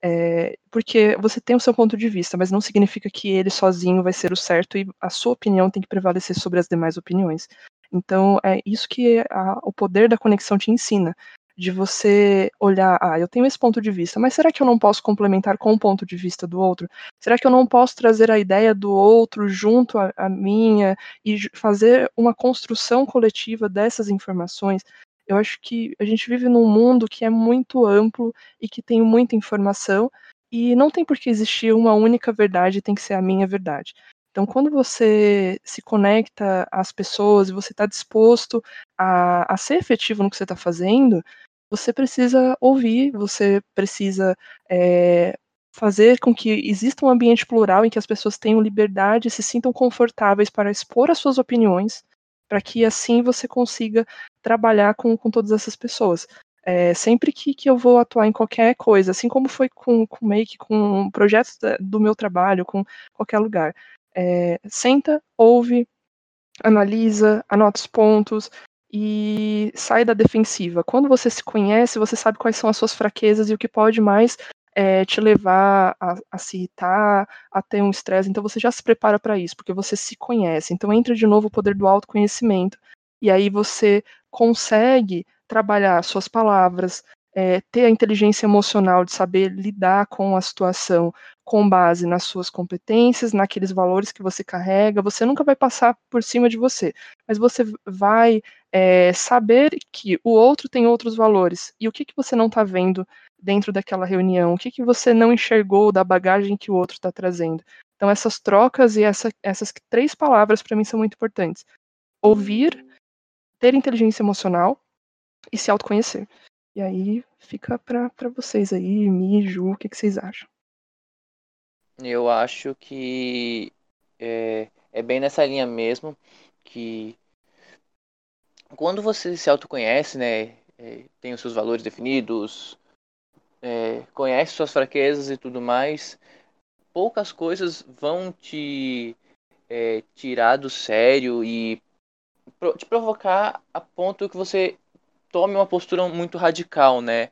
É, porque você tem o seu ponto de vista, mas não significa que ele sozinho vai ser o certo e a sua opinião tem que prevalecer sobre as demais opiniões. Então, é isso que a, o poder da conexão te ensina. De você olhar, ah, eu tenho esse ponto de vista, mas será que eu não posso complementar com o ponto de vista do outro? Será que eu não posso trazer a ideia do outro junto à minha e fazer uma construção coletiva dessas informações? Eu acho que a gente vive num mundo que é muito amplo e que tem muita informação, e não tem por que existir uma única verdade, tem que ser a minha verdade. Então, quando você se conecta às pessoas e você está disposto a, a ser efetivo no que você está fazendo, você precisa ouvir, você precisa é, fazer com que exista um ambiente plural em que as pessoas tenham liberdade e se sintam confortáveis para expor as suas opiniões, para que assim você consiga trabalhar com, com todas essas pessoas. É, sempre que, que eu vou atuar em qualquer coisa, assim como foi com o Make, com projetos do meu trabalho, com qualquer lugar. É, senta, ouve, analisa, anota os pontos e sai da defensiva. Quando você se conhece, você sabe quais são as suas fraquezas e o que pode mais é, te levar a, a, se irritar, a ter um estresse. Então você já se prepara para isso, porque você se conhece. Então entra de novo o poder do autoconhecimento. E aí você consegue trabalhar suas palavras, é, ter a inteligência emocional de saber lidar com a situação com base nas suas competências, naqueles valores que você carrega. Você nunca vai passar por cima de você, mas você vai é, saber que o outro tem outros valores. E o que, que você não está vendo dentro daquela reunião? O que, que você não enxergou da bagagem que o outro está trazendo? Então, essas trocas e essa, essas três palavras para mim são muito importantes: ouvir, ter inteligência emocional e se autoconhecer. E aí fica para vocês aí, Mi, Ju, o que, que vocês acham? Eu acho que é, é bem nessa linha mesmo que quando você se autoconhece, né, é, tem os seus valores definidos, é, conhece suas fraquezas e tudo mais, poucas coisas vão te é, tirar do sério e te provocar a ponto que você tome uma postura muito radical, né?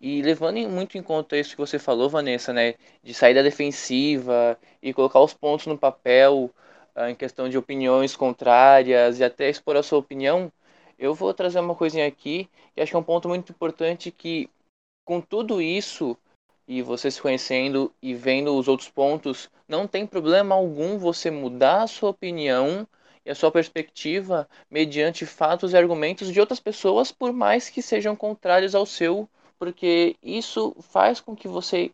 E levando muito em conta isso que você falou, Vanessa, né, de sair da defensiva e colocar os pontos no papel uh, em questão de opiniões contrárias e até expor a sua opinião, eu vou trazer uma coisinha aqui que acho que é um ponto muito importante que com tudo isso e você se conhecendo e vendo os outros pontos, não tem problema algum você mudar a sua opinião e a sua perspectiva mediante fatos e argumentos de outras pessoas, por mais que sejam contrários ao seu, porque isso faz com que você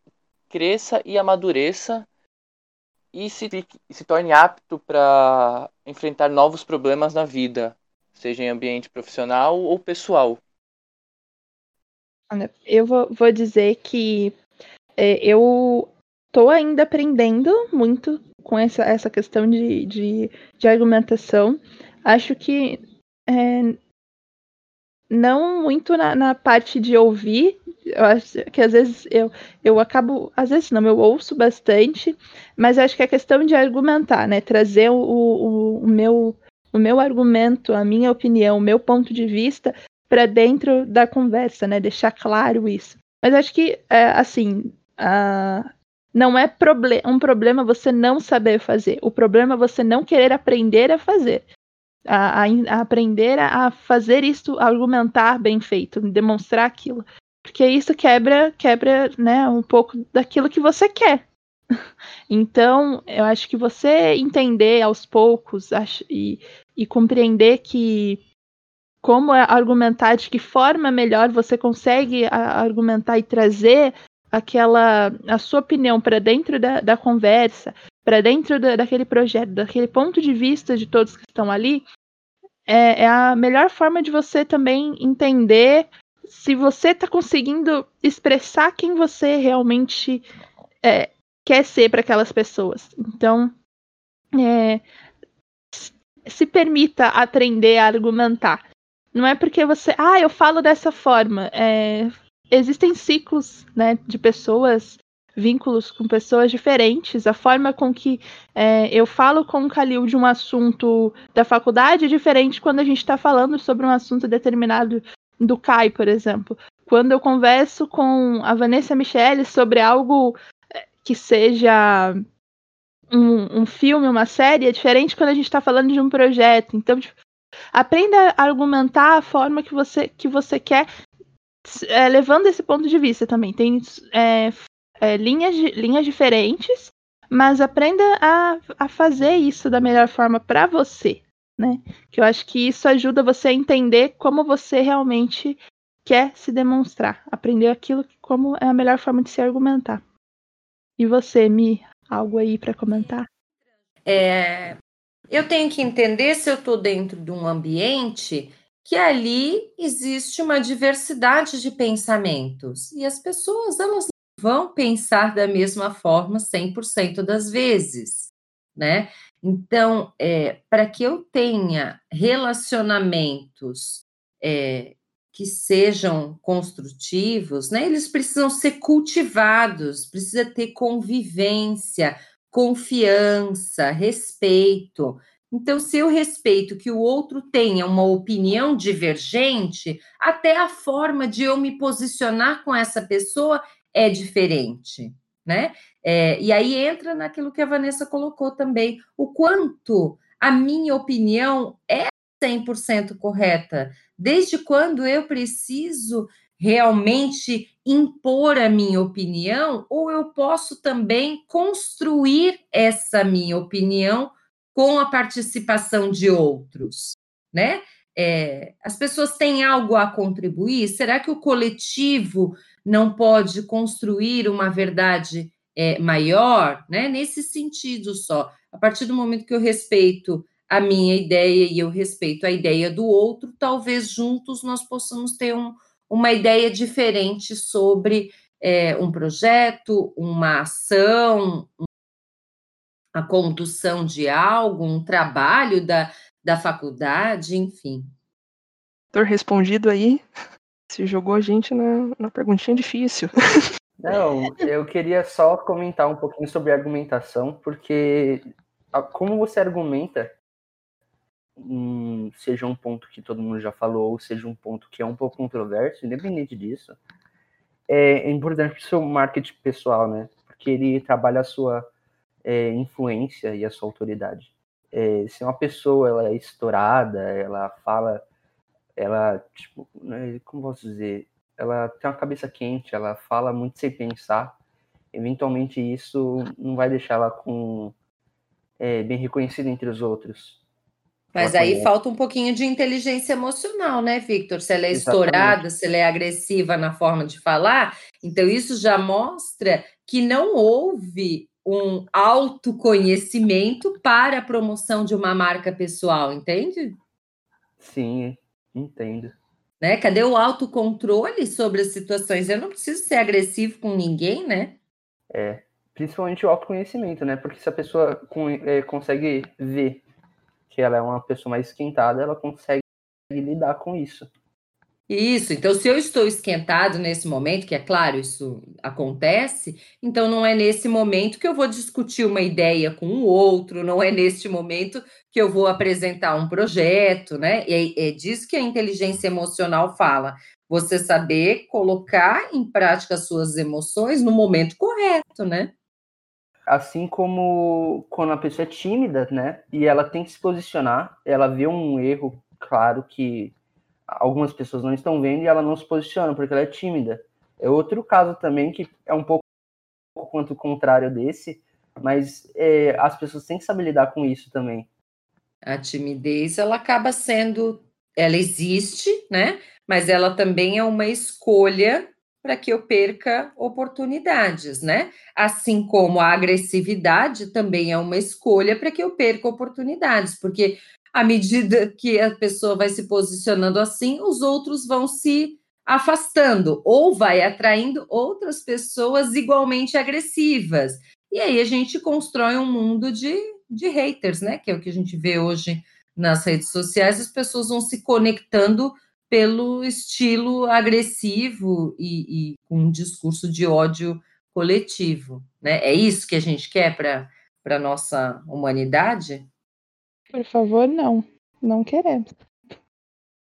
cresça e amadureça e se, se torne apto para enfrentar novos problemas na vida, seja em ambiente profissional ou pessoal. Eu vou, dizer que é, eu estou ainda aprendendo muito com essa, essa questão de, de, de argumentação. Acho que é, não muito na, na, parte de ouvir. Eu acho que às vezes eu, eu acabo, às vezes não, eu ouço bastante, mas acho que é questão de argumentar, né? Trazer o, o, o meu o meu argumento, a minha opinião, o meu ponto de vista para dentro da conversa, né? Deixar claro isso. Mas acho que, é, assim, a, não é proble um problema você não saber fazer. O problema é você não querer aprender a fazer. A, a, a aprender a, fazer isso, a argumentar bem feito, demonstrar aquilo. Porque isso quebra, quebra, né, um pouco daquilo que você quer. Então, eu acho que você entender aos poucos e, e compreender que como argumentar, de que forma melhor você consegue argumentar e trazer aquela a sua opinião para dentro da, da conversa, para dentro da, daquele projeto, daquele ponto de vista de todos que estão ali, é, é a melhor forma de você também entender se você está conseguindo expressar quem você realmente é, quer ser para aquelas pessoas. Então, é, se permita aprender a argumentar. Não é porque você, ah, eu falo dessa forma. É, existem ciclos, né, de pessoas, vínculos com pessoas diferentes. A forma com que é, eu falo com o Kalil de um assunto da faculdade é diferente quando a gente está falando sobre um assunto determinado do Kai, por exemplo. Quando eu converso com a Vanessa Michele sobre algo é, que seja um, um filme, uma série, é diferente quando a gente está falando de um projeto. Então, tipo, Aprenda a argumentar a forma que você, que você quer, é, levando esse ponto de vista também. Tem é, é, linhas, linhas diferentes, mas aprenda a, a fazer isso da melhor forma para você. Né? Que eu acho que isso ajuda você a entender como você realmente quer se demonstrar. Aprender aquilo como é a melhor forma de se argumentar. E você, Mi, algo aí para comentar? É, eu tenho que entender se eu estou dentro de um ambiente que ali existe uma diversidade de pensamentos e as pessoas elas não vão pensar da mesma forma 100% das vezes, né? Então, é, para que eu tenha relacionamentos é, que sejam construtivos, né? Eles precisam ser cultivados, precisa ter convivência, confiança, respeito. Então, se eu respeito que o outro tenha uma opinião divergente, até a forma de eu me posicionar com essa pessoa é diferente, né? É, e aí entra naquilo que a Vanessa colocou também, o quanto a minha opinião é 100% correta. Desde quando eu preciso realmente impor a minha opinião, ou eu posso também construir essa minha opinião com a participação de outros, né? É, as pessoas têm algo a contribuir? Será que o coletivo não pode construir uma verdade é, maior, né? Nesse sentido só. A partir do momento que eu respeito a minha ideia e eu respeito a ideia do outro, talvez juntos nós possamos ter um, uma ideia diferente sobre é, um projeto, uma ação, a condução de algo, um trabalho da, da faculdade, enfim. Doutor, respondido aí, se jogou a gente na, na perguntinha difícil. Não, eu queria só comentar um pouquinho sobre argumentação, porque como você argumenta um, seja um ponto que todo mundo já falou, ou seja um ponto que é um pouco controverso, independente disso, é, é importante para o seu marketing pessoal, né? Porque ele trabalha a sua é, influência e a sua autoridade. É, se uma pessoa ela é estourada, ela fala, ela, tipo, né, como posso dizer, ela tem uma cabeça quente, ela fala muito sem pensar, eventualmente isso não vai deixar ela com é, bem reconhecida entre os outros. Mas aí falta um pouquinho de inteligência emocional, né, Victor? Se ela é Exatamente. estourada, se ela é agressiva na forma de falar, então isso já mostra que não houve um autoconhecimento para a promoção de uma marca pessoal, entende? Sim, entendo. Né? Cadê o autocontrole sobre as situações? Eu não preciso ser agressivo com ninguém, né? É, principalmente o autoconhecimento, né? Porque se a pessoa é, consegue ver que ela é uma pessoa mais esquentada, ela consegue lidar com isso. Isso, então se eu estou esquentado nesse momento, que é claro, isso acontece, então não é nesse momento que eu vou discutir uma ideia com o outro, não é neste momento que eu vou apresentar um projeto, né? E é, é disso que a inteligência emocional fala. Você saber colocar em prática as suas emoções no momento correto, né? Assim como quando a pessoa é tímida, né? E ela tem que se posicionar, ela vê um erro claro que algumas pessoas não estão vendo e ela não se posiciona porque ela é tímida. É outro caso também que é um pouco quanto o contrário desse, mas é, as pessoas têm que saber lidar com isso também. A timidez, ela acaba sendo, ela existe, né? Mas ela também é uma escolha para que eu perca oportunidades, né? Assim como a agressividade também é uma escolha para que eu perca oportunidades, porque à medida que a pessoa vai se posicionando assim, os outros vão se afastando ou vai atraindo outras pessoas igualmente agressivas. E aí a gente constrói um mundo de, de haters, né? Que é o que a gente vê hoje nas redes sociais, as pessoas vão se conectando pelo estilo agressivo e, e com um discurso de ódio coletivo. Né? É isso que a gente quer para a nossa humanidade? Por favor, não. Não queremos.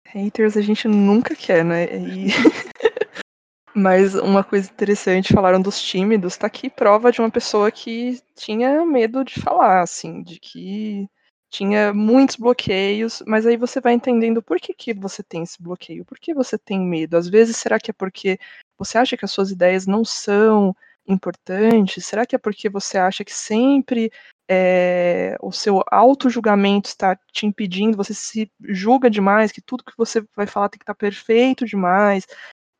Haters a gente nunca quer, né? E... Mas uma coisa interessante, falaram dos tímidos, tá aqui prova de uma pessoa que tinha medo de falar, assim, de que tinha muitos bloqueios, mas aí você vai entendendo por que, que você tem esse bloqueio, por que você tem medo. Às vezes, será que é porque você acha que as suas ideias não são importantes? Será que é porque você acha que sempre é, o seu auto-julgamento está te impedindo, você se julga demais, que tudo que você vai falar tem que estar perfeito demais?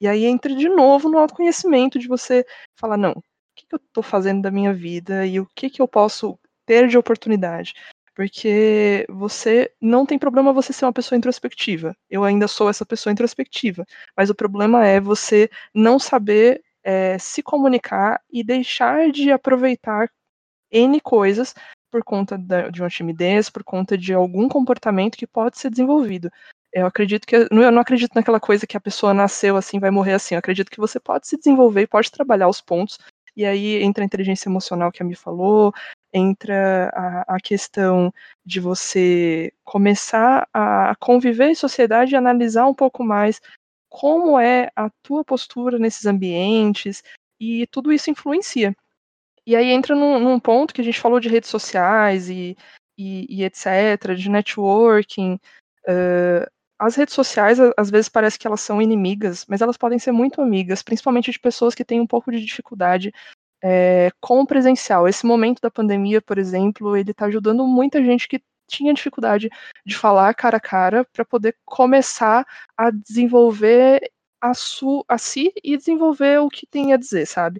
E aí entra de novo no autoconhecimento de você falar, não, o que, que eu estou fazendo da minha vida e o que, que eu posso ter de oportunidade? Porque você não tem problema você ser uma pessoa introspectiva. Eu ainda sou essa pessoa introspectiva. Mas o problema é você não saber é, se comunicar e deixar de aproveitar N coisas por conta da, de uma timidez, por conta de algum comportamento que pode ser desenvolvido. Eu acredito que. Eu não acredito naquela coisa que a pessoa nasceu assim, vai morrer assim. Eu acredito que você pode se desenvolver e pode trabalhar os pontos. E aí entra a inteligência emocional que a Mi falou, entra a, a questão de você começar a conviver em sociedade e analisar um pouco mais como é a tua postura nesses ambientes, e tudo isso influencia. E aí entra num, num ponto que a gente falou de redes sociais e, e, e etc., de networking. Uh, as redes sociais, às vezes, parece que elas são inimigas, mas elas podem ser muito amigas, principalmente de pessoas que têm um pouco de dificuldade é, com o presencial. Esse momento da pandemia, por exemplo, ele está ajudando muita gente que tinha dificuldade de falar cara a cara para poder começar a desenvolver a, su, a si e desenvolver o que tem a dizer, sabe?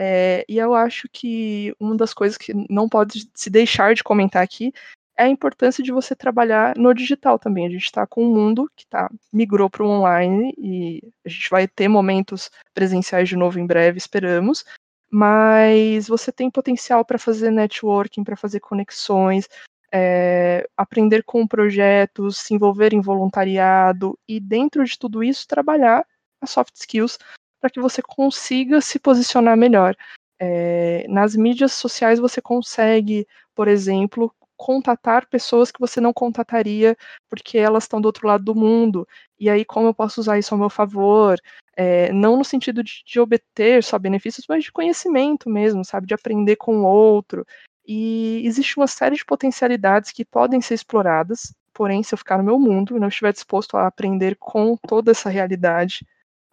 É, e eu acho que uma das coisas que não pode se deixar de comentar aqui é a importância de você trabalhar no digital também. A gente está com um mundo que tá, migrou para o online e a gente vai ter momentos presenciais de novo em breve, esperamos, mas você tem potencial para fazer networking, para fazer conexões, é, aprender com projetos, se envolver em voluntariado e, dentro de tudo isso, trabalhar as soft skills para que você consiga se posicionar melhor. É, nas mídias sociais você consegue, por exemplo, contatar pessoas que você não contataria porque elas estão do outro lado do mundo. E aí, como eu posso usar isso ao meu favor? É, não no sentido de, de, obter só benefícios, mas de conhecimento mesmo, sabe? De aprender com o outro. E existe uma série de potencialidades que podem ser exploradas, porém, se eu ficar no meu mundo e não estiver disposto a aprender com toda essa realidade,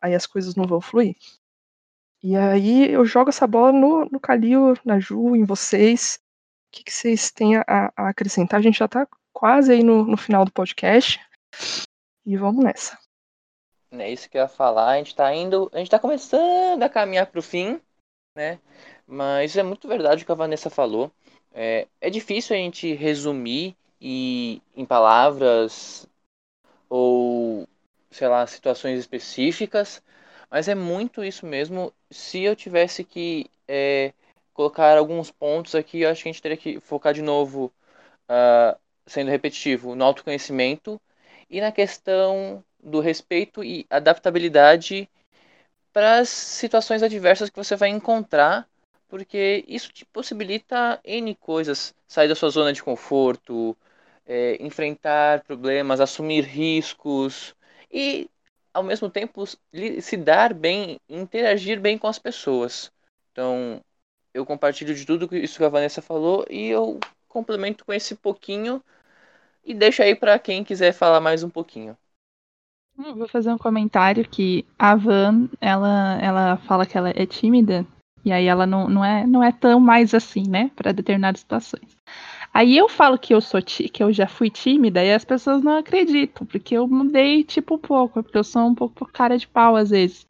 aí as coisas não vão fluir. E aí eu jogo essa bola no, no Calil, na Ju, em vocês que, que vocês têm a, a, acrescentar? A gente já está quase aí no, no final do podcast. E vamos nessa. É isso que eu ia falar. A gente está indo. A gente tá começando a caminhar para o fim, né? Mas é muito verdade o que a Vanessa falou. É, é difícil a gente resumir e em palavras ou sei lá situações específicas, mas é muito isso mesmo. Se eu tivesse que é, colocar alguns pontos aqui, eu acho que a gente teria que focar de novo, uh, sendo repetitivo, no autoconhecimento e na questão do respeito e adaptabilidade para as situações adversas que você vai encontrar, porque isso te possibilita N coisas, sair da sua zona de conforto, é, enfrentar problemas, assumir riscos e, ao mesmo tempo, se dar bem, interagir bem com as pessoas. Então, eu compartilho de tudo isso que a Vanessa falou e eu complemento com esse pouquinho e deixo aí para quem quiser falar mais um pouquinho. vou fazer um comentário que a Van, ela, ela fala que ela é tímida E aí ela não, não, é, não é tão mais assim, né, para determinadas situações. Aí eu falo que eu sou que eu já fui tímida e as pessoas não acreditam, porque eu mudei tipo um pouco, porque eu sou um pouco cara de pau às vezes.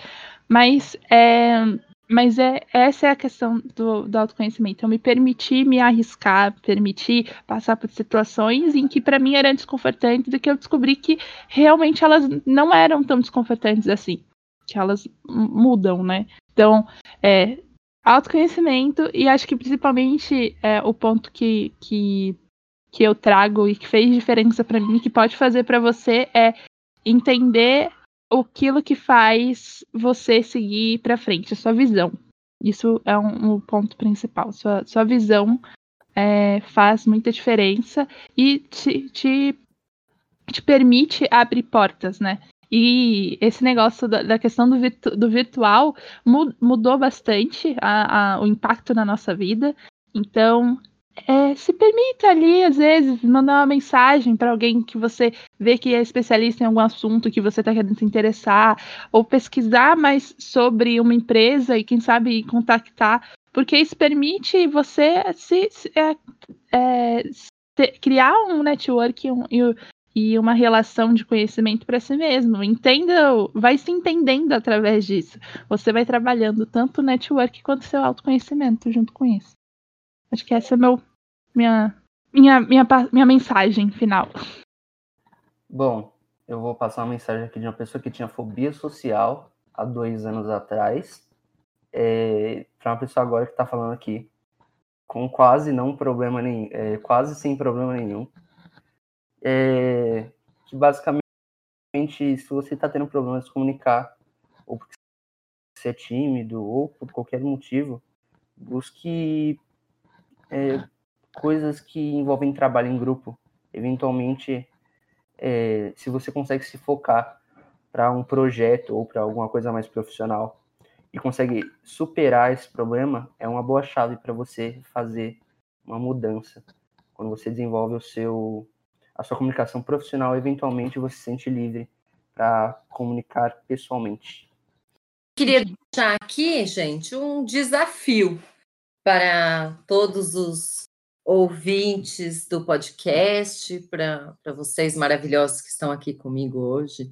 Mas é, mas é, essa é a questão do, do autoconhecimento. Eu me permitir me arriscar, permitir passar por situações em que para mim eram desconfortantes e que eu descobri que realmente elas não eram tão desconfortantes assim. Que elas mudam, né? Então, é, autoconhecimento e acho que principalmente é, o ponto que, que, que eu trago e que fez diferença para mim, que pode fazer para você é entender aquilo que faz você seguir para frente, a sua visão. Isso é um, um ponto principal. Sua, sua visão é, faz muita diferença e te, te, te, permite abrir portas, né? E esse negócio da, da questão do, virtu, do virtual mudou bastante a, a, o impacto na nossa vida. Então, é, se permita ali, às vezes, mandar uma mensagem para alguém que você vê que é especialista em algum assunto que você está querendo se interessar, ou pesquisar mais sobre uma empresa e, quem sabe, contactar, porque isso permite você se, se, é, é, criar um network um, e uma relação de conhecimento para si mesmo. Entenda, vai se entendendo através disso. Você vai trabalhando tanto o network quanto o seu autoconhecimento junto com isso. Acho que essa é meu, minha, minha, minha, minha mensagem final. Bom, eu vou passar uma mensagem aqui de uma pessoa que tinha fobia social há dois anos atrás, é, para uma pessoa agora que está falando aqui com quase não problema nenhum, é, quase sem problema nenhum. É, que basicamente, se você está tendo problema de se comunicar, ou porque você é tímido, ou por qualquer motivo, busque é, coisas que envolvem trabalho em grupo. Eventualmente, é, se você consegue se focar para um projeto ou para alguma coisa mais profissional e consegue superar esse problema, é uma boa chave para você fazer uma mudança. Quando você desenvolve o seu a sua comunicação profissional, eventualmente você se sente livre para comunicar pessoalmente. Queria deixar aqui, gente, um desafio para todos os ouvintes do podcast, para vocês maravilhosos que estão aqui comigo hoje.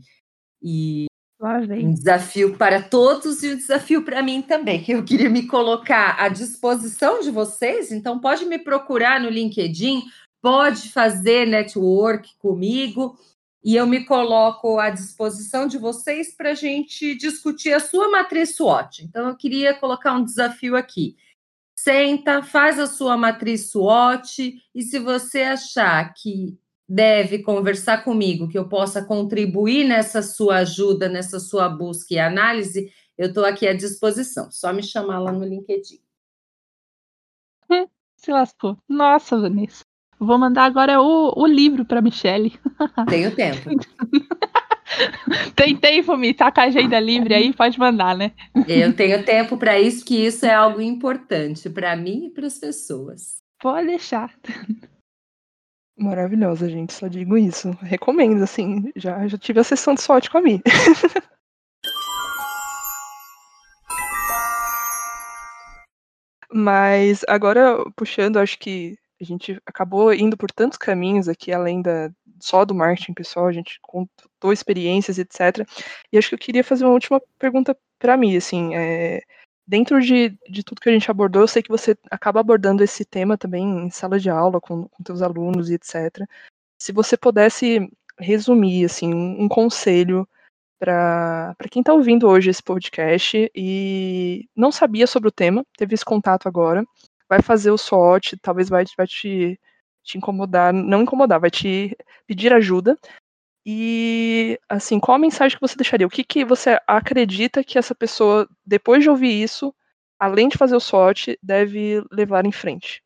E um desafio para todos e um desafio para mim também, que eu queria me colocar à disposição de vocês. Então, pode me procurar no LinkedIn, pode fazer network comigo e eu me coloco à disposição de vocês para a gente discutir a sua matriz SWOT. Então, eu queria colocar um desafio aqui senta, faz a sua matriz SWOT e se você achar que deve conversar comigo, que eu possa contribuir nessa sua ajuda, nessa sua busca e análise, eu estou aqui à disposição. Só me chamar lá no LinkedIn. Hum, se lascou. Nossa, Vanessa. Vou mandar agora o, o livro para Michelle. Tenho tempo. Tem tempo, Mi, tá com a agenda livre aí, pode mandar, né? Eu tenho tempo para isso, que isso é algo importante para mim e para as pessoas. Pode deixar. Maravilhosa, gente, só digo isso. Recomendo, assim, já, já tive a sessão de sorte com a Mi. Mas agora, puxando, acho que a gente acabou indo por tantos caminhos aqui, além da, só do marketing pessoal, a gente contou experiências, etc. E acho que eu queria fazer uma última pergunta para mim, assim, é, dentro de, de tudo que a gente abordou, eu sei que você acaba abordando esse tema também em sala de aula com, com teus alunos e etc. Se você pudesse resumir, assim, um, um conselho para quem está ouvindo hoje esse podcast e não sabia sobre o tema, teve esse contato agora, vai fazer o SWOT, talvez vai, vai te, te incomodar, não incomodar, vai te pedir ajuda. E, assim, qual a mensagem que você deixaria? O que, que você acredita que essa pessoa, depois de ouvir isso, além de fazer o SWOT, deve levar em frente?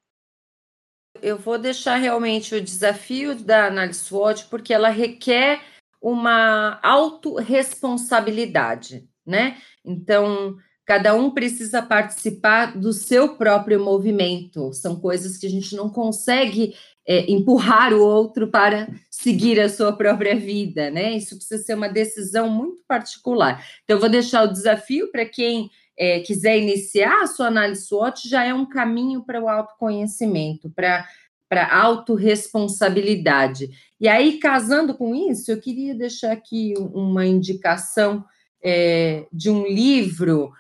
Eu vou deixar realmente o desafio da análise SWOT, porque ela requer uma autorresponsabilidade, né? Então, Cada um precisa participar do seu próprio movimento. São coisas que a gente não consegue é, empurrar o outro para seguir a sua própria vida, né? Isso precisa ser uma decisão muito particular. Então, eu vou deixar o desafio para quem é, quiser iniciar a sua análise SWOT, já é um caminho para o autoconhecimento, para para autorresponsabilidade. E aí, casando com isso, eu queria deixar aqui uma indicação é, de um livro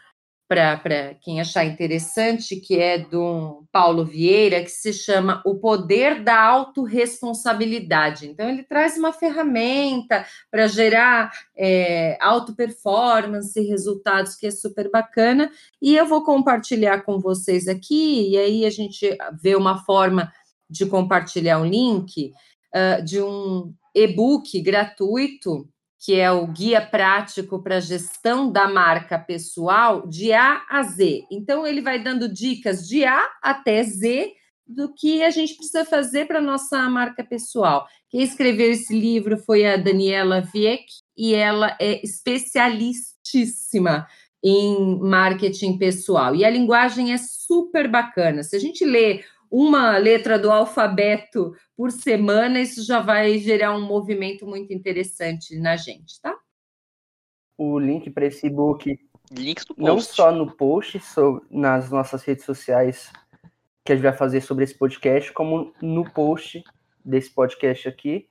para quem achar interessante, que é do Paulo Vieira, que se chama O Poder da Autoresponsabilidade. Então, ele traz uma ferramenta para gerar é, auto performance, resultados, que é super bacana, e eu vou compartilhar com vocês aqui, e aí a gente vê uma forma de compartilhar um link uh, de um e-book gratuito que é o guia prático para gestão da marca pessoal de A a Z. Então ele vai dando dicas de A até Z do que a gente precisa fazer para nossa marca pessoal. Quem escreveu esse livro foi a Daniela Vieck e ela é especialistíssima em marketing pessoal. E a linguagem é super bacana. Se a gente lê uma letra do alfabeto por semana, isso já vai gerar um movimento muito interessante na gente, tá? O link para esse book não só no post, nas nossas redes sociais que a gente vai fazer sobre esse podcast, como no post desse podcast aqui.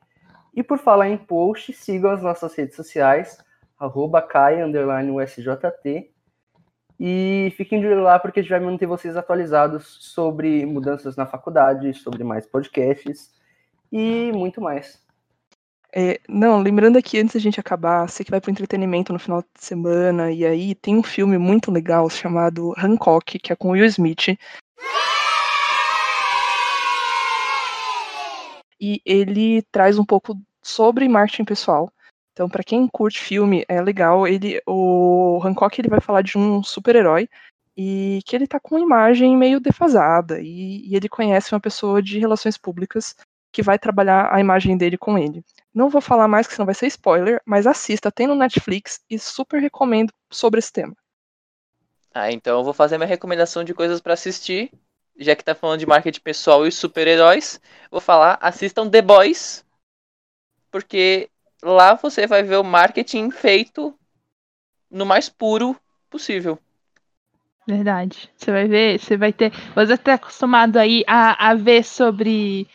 E por falar em post, sigam as nossas redes sociais, arroba Kai, USJT, e fiquem de olho lá porque a gente vai manter vocês atualizados sobre mudanças na faculdade, sobre mais podcasts e muito mais. É, não, lembrando aqui, antes da gente acabar, você que vai para entretenimento no final de semana, e aí tem um filme muito legal chamado Hancock, que é com Will Smith. E ele traz um pouco sobre marketing pessoal. Então, para quem curte filme, é legal. Ele, o Hancock ele vai falar de um super-herói e que ele tá com uma imagem meio defasada e, e, ele conhece uma pessoa de relações públicas que vai trabalhar a imagem dele com ele. Não vou falar mais, que senão vai ser spoiler, mas assista, tem no Netflix e super recomendo sobre esse tema. Ah, então eu vou fazer minha recomendação de coisas para assistir, já que tá falando de marketing pessoal e super-heróis. Vou falar, assistam The Boys, porque lá você vai ver o marketing feito no mais puro possível. Verdade. Você vai ver, você vai ter. Você está acostumado aí a, a ver sobre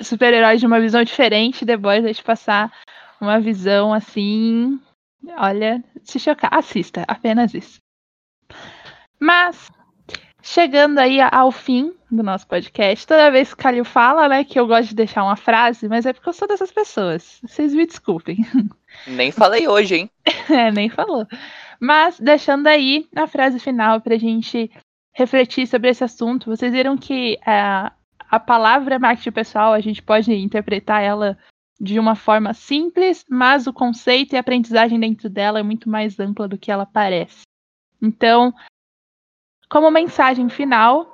super-heróis de uma visão diferente, Boys vai te passar uma visão assim. Olha, se chocar, assista, apenas isso. Mas Chegando aí ao fim do nosso podcast, toda vez que o Calil fala, né, que eu gosto de deixar uma frase, mas é porque eu sou dessas pessoas. Vocês me desculpem. Nem falei hoje, hein? é, nem falou. Mas deixando aí a frase final para a gente refletir sobre esse assunto, vocês viram que a, a palavra marketing pessoal, a gente pode interpretar ela de uma forma simples, mas o conceito e a aprendizagem dentro dela é muito mais ampla do que ela parece. Então, como mensagem final,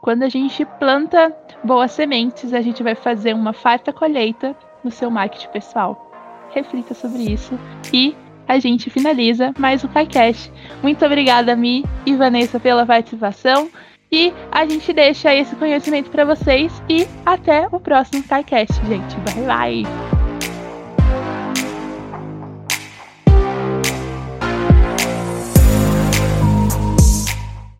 quando a gente planta boas sementes, a gente vai fazer uma farta colheita no seu marketing pessoal. Reflita sobre isso e a gente finaliza mais um KaiCast. Muito obrigada, Mi e Vanessa, pela participação. E a gente deixa esse conhecimento para vocês. E até o próximo KaiCast, gente. Bye, bye!